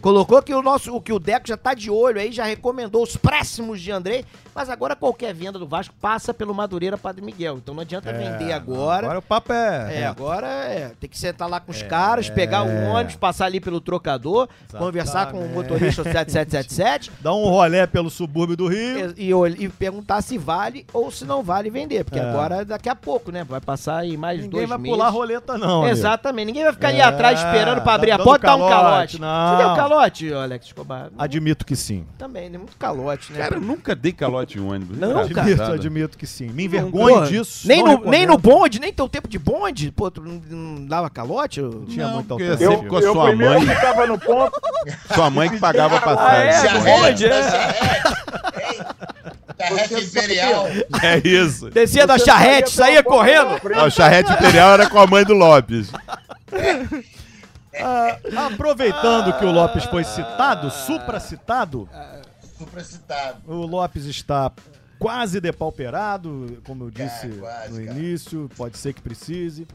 Colocou que o nosso, o que o Deco já tá de olho aí, já recomendou os próximos de Andrei, mas agora qualquer venda do Vasco passa pelo Madureira Padre Miguel. Então não adianta vender agora. Agora o papo é. É, agora é. Tem que sentar lá com os caras, pegar o é. ônibus, passar ali pelo trocador, conversar com o Exatamente. motorista 7777 Dá um rolé pelo subúrbio do Rio. e, e, e perguntar se vale ou se não vale vender. Porque É. agora, daqui a pouco, né? Vai passar aí mais Ninguém dois vai meses. pular roleta, não. amigo. Exatamente. Ninguém vai ficar ali É, atrás esperando pra abrir a porta e dar um calote, calote. não. Você deu calote, Alex Escobar? Admito que sim. Também, né? Muito calote, né? Cara, eu nunca dei calote em ônibus. Não, Engraçado. cara. Admito, admito que sim. Me envergonho Porra, disso. Nem não no, nem no bonde, nem teu tempo de bonde. Pô, tu não, não dava calote? Eu- Tinha Não, muita porque alternativa. sempre com a eu sua mãe, ficava no ponto. sua mãe que pagava a Ah, é? passagem. bonde, é. Charrete Imperial. É isso. Descia da charrete, saía correndo. Ah, o charrete imperial era com a mãe do Lopes. Ah, aproveitando que o Lopes foi citado, supracitado, Supracitado. o Lopes está quase depauperado, como eu disse quase, no cara. início, pode ser que precise.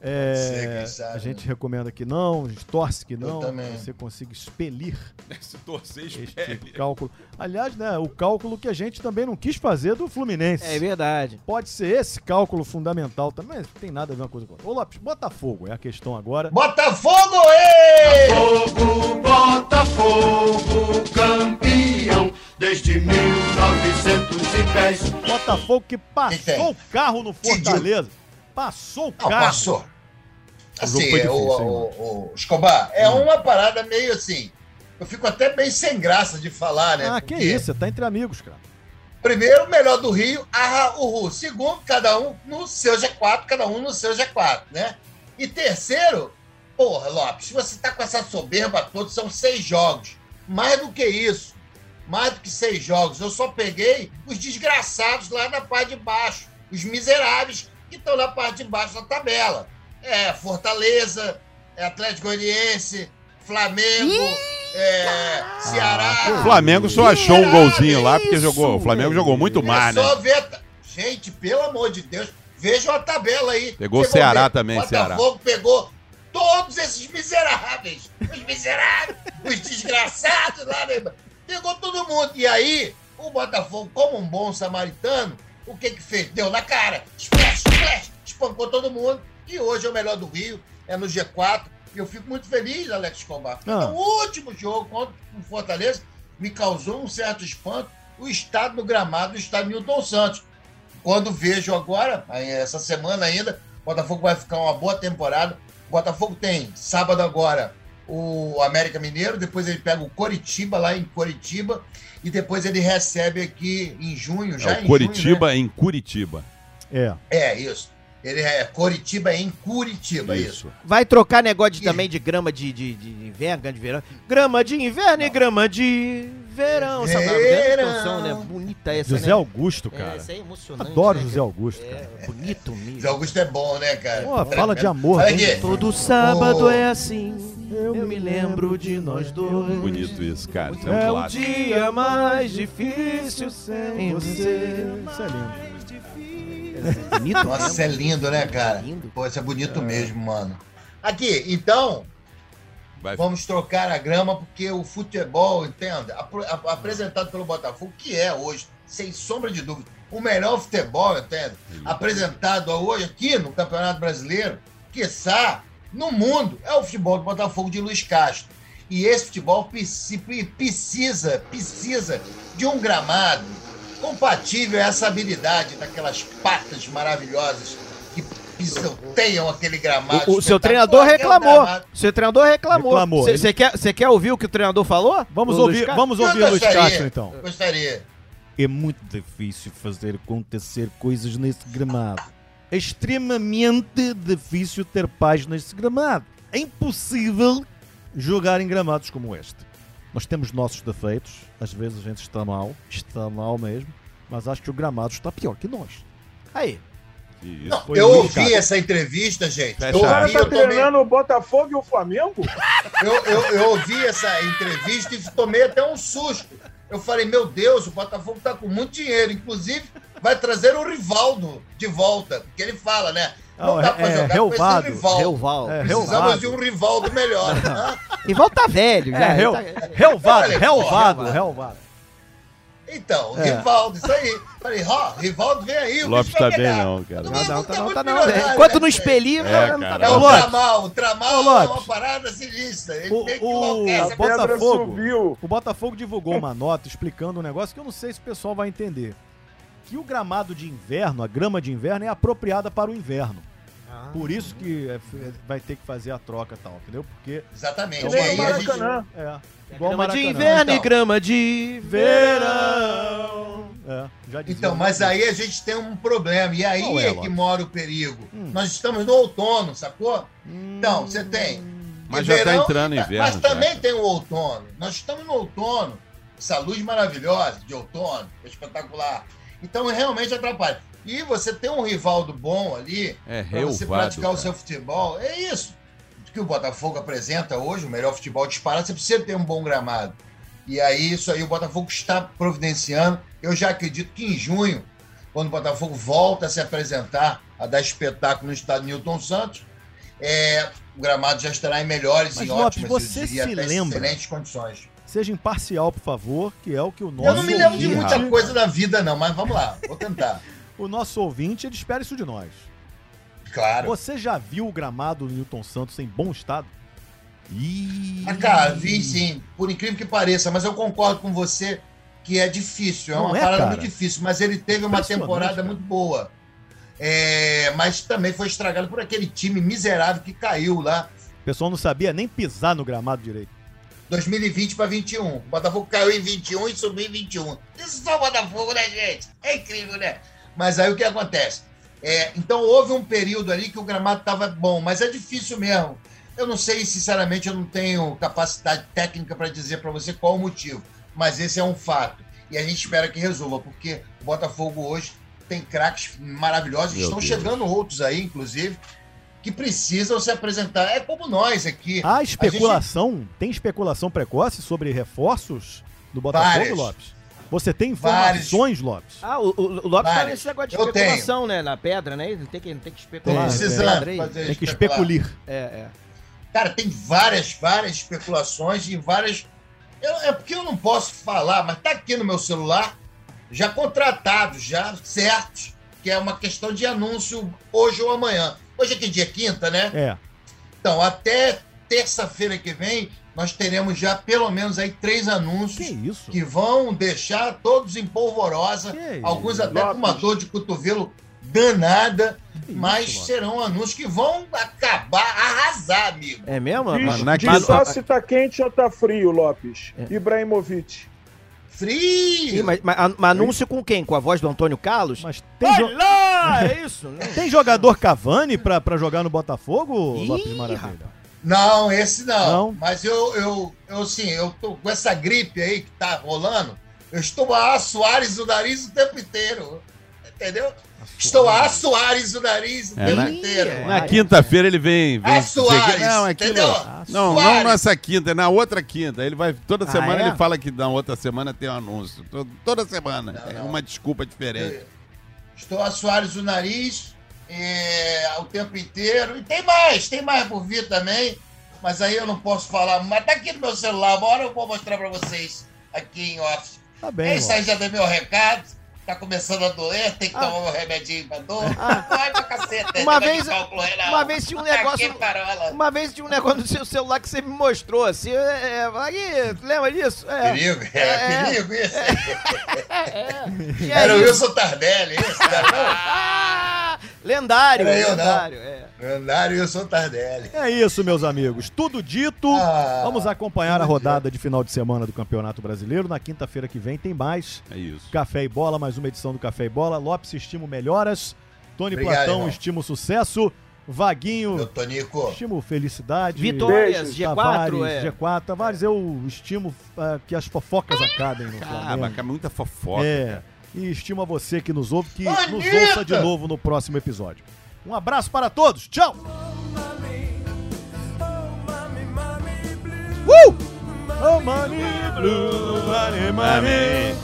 É, sabe, a gente né? recomenda que não, a gente torce que não, que você consiga expelir Se torcer, este cálculo. Aliás, né, o cálculo que a gente também não quis fazer do Fluminense. É verdade. Pode ser esse cálculo fundamental também, mas não tem nada a ver uma coisa com a outra. Ô Lopes, Botafogo é a questão agora. Botafogo, ei! Fogo, Botafogo, campeão desde 1910. Botafogo que passou o carro no Fortaleza. Passou o Não, carro. passou. O Assim, o, o- o Escobar, é uma parada meio assim. Eu fico até bem sem graça de falar, né? Ah, que Porque, isso, você tá entre amigos, cara. Primeiro, melhor do Rio, arra o Ru. Segundo, cada um no seu G4, cada um no seu G4, né? E terceiro, porra, Lopes, você tá com essa soberba toda, são seis jogos. Mais do que isso. Mais do que seis jogos. Eu só peguei os desgraçados lá na parte de baixo. Os miseráveis que estão na parte de baixo da tabela. É Fortaleza, é Atlético Goianiense, Flamengo, é, Ceará. O Flamengo só achou um golzinho lá, porque jogou. O Flamengo jogou muito mais, É né? só ver. Gente, pelo amor de Deus, vejam a tabela aí. Pegou o Ceará ver. também, Botafogo pegou todos esses miseráveis. Os miseráveis, os desgraçados lá, né? Pegou todo mundo. E aí, o Botafogo, como um bom samaritano, o que que fez? Deu na cara. Splash, splash, espancou todo mundo. E hoje é o melhor do Rio, é no G4. E eu fico muito feliz, Alex Escobar. Ah. No último jogo contra o Fortaleza, me causou um certo espanto o estado no gramado do estado Newton Santos. Quando vejo agora, essa semana ainda, o Botafogo vai ficar uma boa temporada. Botafogo tem sábado agora o América Mineiro, depois ele pega o Coritiba lá em Coritiba e depois ele recebe aqui em junho, já É em o Coritiba junho, né? em Curitiba. É. É, isso. Ele é Coritiba em Curitiba, isso. Vai trocar negócio de- também de grama de, de, de inverno, grama de verão. Grama de inverno e grama de verão. Essa Verão. canção, né? Bonita essa, José né? Augusto, É, cara. essa é emocionante. Adoro né, José? Augusto, cara. É, bonito mesmo. Zé Augusto é bom, né, cara? Pô, fala de amor. Né? Todo sábado Ô. é assim. Eu, me lembro de nós dois. Bonito isso, cara. Isso é É um. Dia mais difícil sem você. Isso é lindo. É bonito Nossa, mesmo. isso é lindo, né, cara? Lindo. Pô, isso é bonito mesmo, mano. Aqui, então, Vai- vamos trocar a grama, porque o futebol, entenda, apro- ap- apresentado pelo Botafogo, que é hoje, sem sombra de dúvida, o melhor futebol, entende? Apresentado hoje aqui no Campeonato Brasileiro, quiçá, no mundo, é o futebol do Botafogo de Luiz Castro. E esse futebol preci- precisa, precisa de um gramado compatível a essa habilidade daquelas patas maravilhosas que pisoteiam aquele gramado. O, o seu treinador é reclamou. seu treinador reclamou. Reclamou. Você quer, cê quer ouvir o que o treinador falou? Vamos O ouvir, vamos ouvir o Luiz. Castro, então. Gostaria. É muito difícil fazer acontecer coisas nesse gramado. É extremamente difícil ter paz nesse gramado. É impossível jogar em gramados como este. Nós temos nossos defeitos, às vezes a gente está mal, está mal mesmo, mas acho que o gramado está pior que nós. Aí. Isso. Não, eu ouvi essa entrevista, gente. Fecha Eu O cara ouvi, tá eu tomei, treinando o Botafogo e o Flamengo? eu, eu, eu ouvi essa entrevista e tomei até um susto. Eu falei, meu Deus, o Botafogo tá com muito dinheiro. Inclusive, vai trazer o Rivaldo de volta. Porque ele fala, né? Não Ah, dá pra é, jogar com Relvado, esse Rivaldo. Relval. É, Precisamos de um Rivaldo melhor. né? Rival tá velho, já. É, Rel, tá- relvado, porra. Então, É. Rivaldo, isso aí. Falei, ó, Rivaldo vem aí. O o Lopes tá bem não, cara. Não, Não, não, tá não, tá não. Enquanto não expelir, É, não cara. tá É não. o Ô, Lopes. Tramal, o Tramal é uma Lopes. parada sinistra. Ele O- tem que o- pedra Botafogo. subiu. O Botafogo divulgou uma nota explicando um negócio que eu não sei se o pessoal vai entender. Que o gramado de inverno, a grama de inverno, é apropriada para o inverno. Por isso que é, f- vai ter que fazer a troca e tal, entendeu? Porque Exatamente. E nem aí a gente- Maracanã. é igual o Grama de Maracanã. inverno e Então. grama de Verão. É, já dizia Então, mas aí a gente tem um problema. E aí é, é, que mora o perigo. Hum. Nós estamos no outono, sacou? Então, você tem. Mas já tá verão, entrando inverno. Mas também tem o outono. Nós estamos no outono. Essa luz maravilhosa de outono, espetacular. Então, realmente atrapalha. E você tem um Rivaldo bom ali, É para você praticar o cara. seu futebol. É isso que o Botafogo apresenta hoje, o melhor futebol disparado, você precisa ter um bom gramado. E aí, isso aí o Botafogo está providenciando. Eu já acredito que em junho, quando o Botafogo volta a se apresentar, a dar espetáculo no estado Newton Santos, é, o gramado já estará em melhores Mas, e Lopes, ótimas, você eu diria, se até lembra? excelentes condições. Seja imparcial, por favor, que é o que o nosso Eu não me lembro de ouvinte- muita coisa da vida, não, mas vamos lá, vou tentar. O nosso ouvinte, ele espera isso de nós. Claro. Você já viu o gramado do Newton Santos em bom estado? Ih. Ah, cara, vi sim, por incrível que pareça, mas eu concordo com você que é difícil, é Não uma é, parada cara? muito difícil, mas ele teve uma temporada cara. muito boa. É, mas também foi estragado por aquele time miserável que caiu lá, O pessoal não sabia nem pisar no gramado direito. 2020 para 21. O Botafogo caiu em 21 e subiu em 21. Isso só o Botafogo, né, gente? É incrível, né? Mas aí o que acontece? É, então houve um período ali que o gramado estava bom, mas é difícil mesmo. Eu não sei, sinceramente, eu não tenho capacidade técnica para dizer para você qual o motivo, mas esse é um fato. E a gente espera que resolva, porque o Botafogo hoje tem craques maravilhosos, Meu estão Deus. chegando outros aí, inclusive, que precisam se apresentar. É como nós aqui. Há especulação? Tem especulação precoce sobre reforços do Botafogo, Várias. Lopes? Você tem Várias. informações, Lopes? Ah, o, o, o Lopes tá Várias. nesse negócio de Eu especulação, né? Na pedra, né? Ele tem que, tem que especular. Tem, Precisando fazer Tem que especular. especulir. É, é. Cara, tem várias, várias especulações e várias. Eu- é porque eu não posso falar, mas tá aqui no meu celular, já contratados, já certos, que é uma questão de anúncio hoje ou amanhã. Hoje é que dia quinta, né? É. Então, até terça-feira que vem, nós teremos já pelo menos aí três anúncios Que isso? que vão deixar todos em polvorosa, Que alguns isso, até com uma Lopes. dor de cotovelo danada, Que mas isso, Lopes. serão anúncios que vão acabar, arrasar, amigo. É mesmo? Diz, Mas diz quinta- só se tá quente ou tá frio, Lopes. É. Ibrahimovic. Frio! Ih, mas, mas, mas anúncio com quem? Com a voz do Antônio Carlos? Mas tem, jo- Olha lá, é isso? né? tem jogador Cavani pra, pra jogar no Botafogo, Ih, Lopes Maravilha? Não, esse não. Não? Mas eu, eu, eu, assim, eu tô com essa gripe aí que tá rolando, eu estou a Soares o nariz o tempo inteiro. Entendeu? Estou a Soares o nariz o É, tempo né? inteiro. É. Na quinta-feira ele vem. vem É Soares, não, aquilo, entendeu? não, não nessa quinta, é na outra quinta. Ele vai toda Ah, semana é? ele fala que na outra semana tem um anúncio. To- Toda semana Não, é não. uma desculpa diferente. Estou a Soares o nariz é, o tempo inteiro. E tem mais, tem mais por vir também. Mas aí eu não posso falar. Mas tá aqui no meu celular. Uma hora eu vou mostrar pra vocês aqui em off. Tá bem, É isso aí, já dei meu recado. Tá começando a doer, tem que Ah. tomar meu remedinho pra dor. Ah. Vai pra caceta. Uma vez- uma vez tinha um negócio-. Uma vez tinha um negócio no seu celular que você me mostrou, assim, é, é, aí, lembra disso? É, Perigo, é, É. perigo isso. que é Era o? Wilson Tardelli, isso, era Ah, lendário, Era eu, não. lendário, é. não? Lendário Wilson Tardelli. É isso, meus amigos. Tudo dito. Ah, Vamos acompanhar a rodada de final de semana do Campeonato Brasileiro. Na quinta-feira que vem tem mais. É isso. Café e Bola, mais uma edição do Café e Bola. Lopes, estimo melhoras. Tony Obrigado, Platão, irmão. estimo sucesso. Vaguinho, Meu Tonico. estimo felicidade. Vitórias, Beijos, G4, Tavares, é. G4. Tavares, eu estimo ah, que as fofocas acabem no Ah, Flamengo. mas muita fofoca. É. E estimo a você que nos ouve, que nos Anitta! ouça de novo no próximo episódio. Um abraço para todos. Tchau! Uh! Oh, money blue, money, money.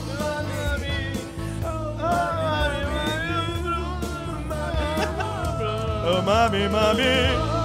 Oh, mami, mami.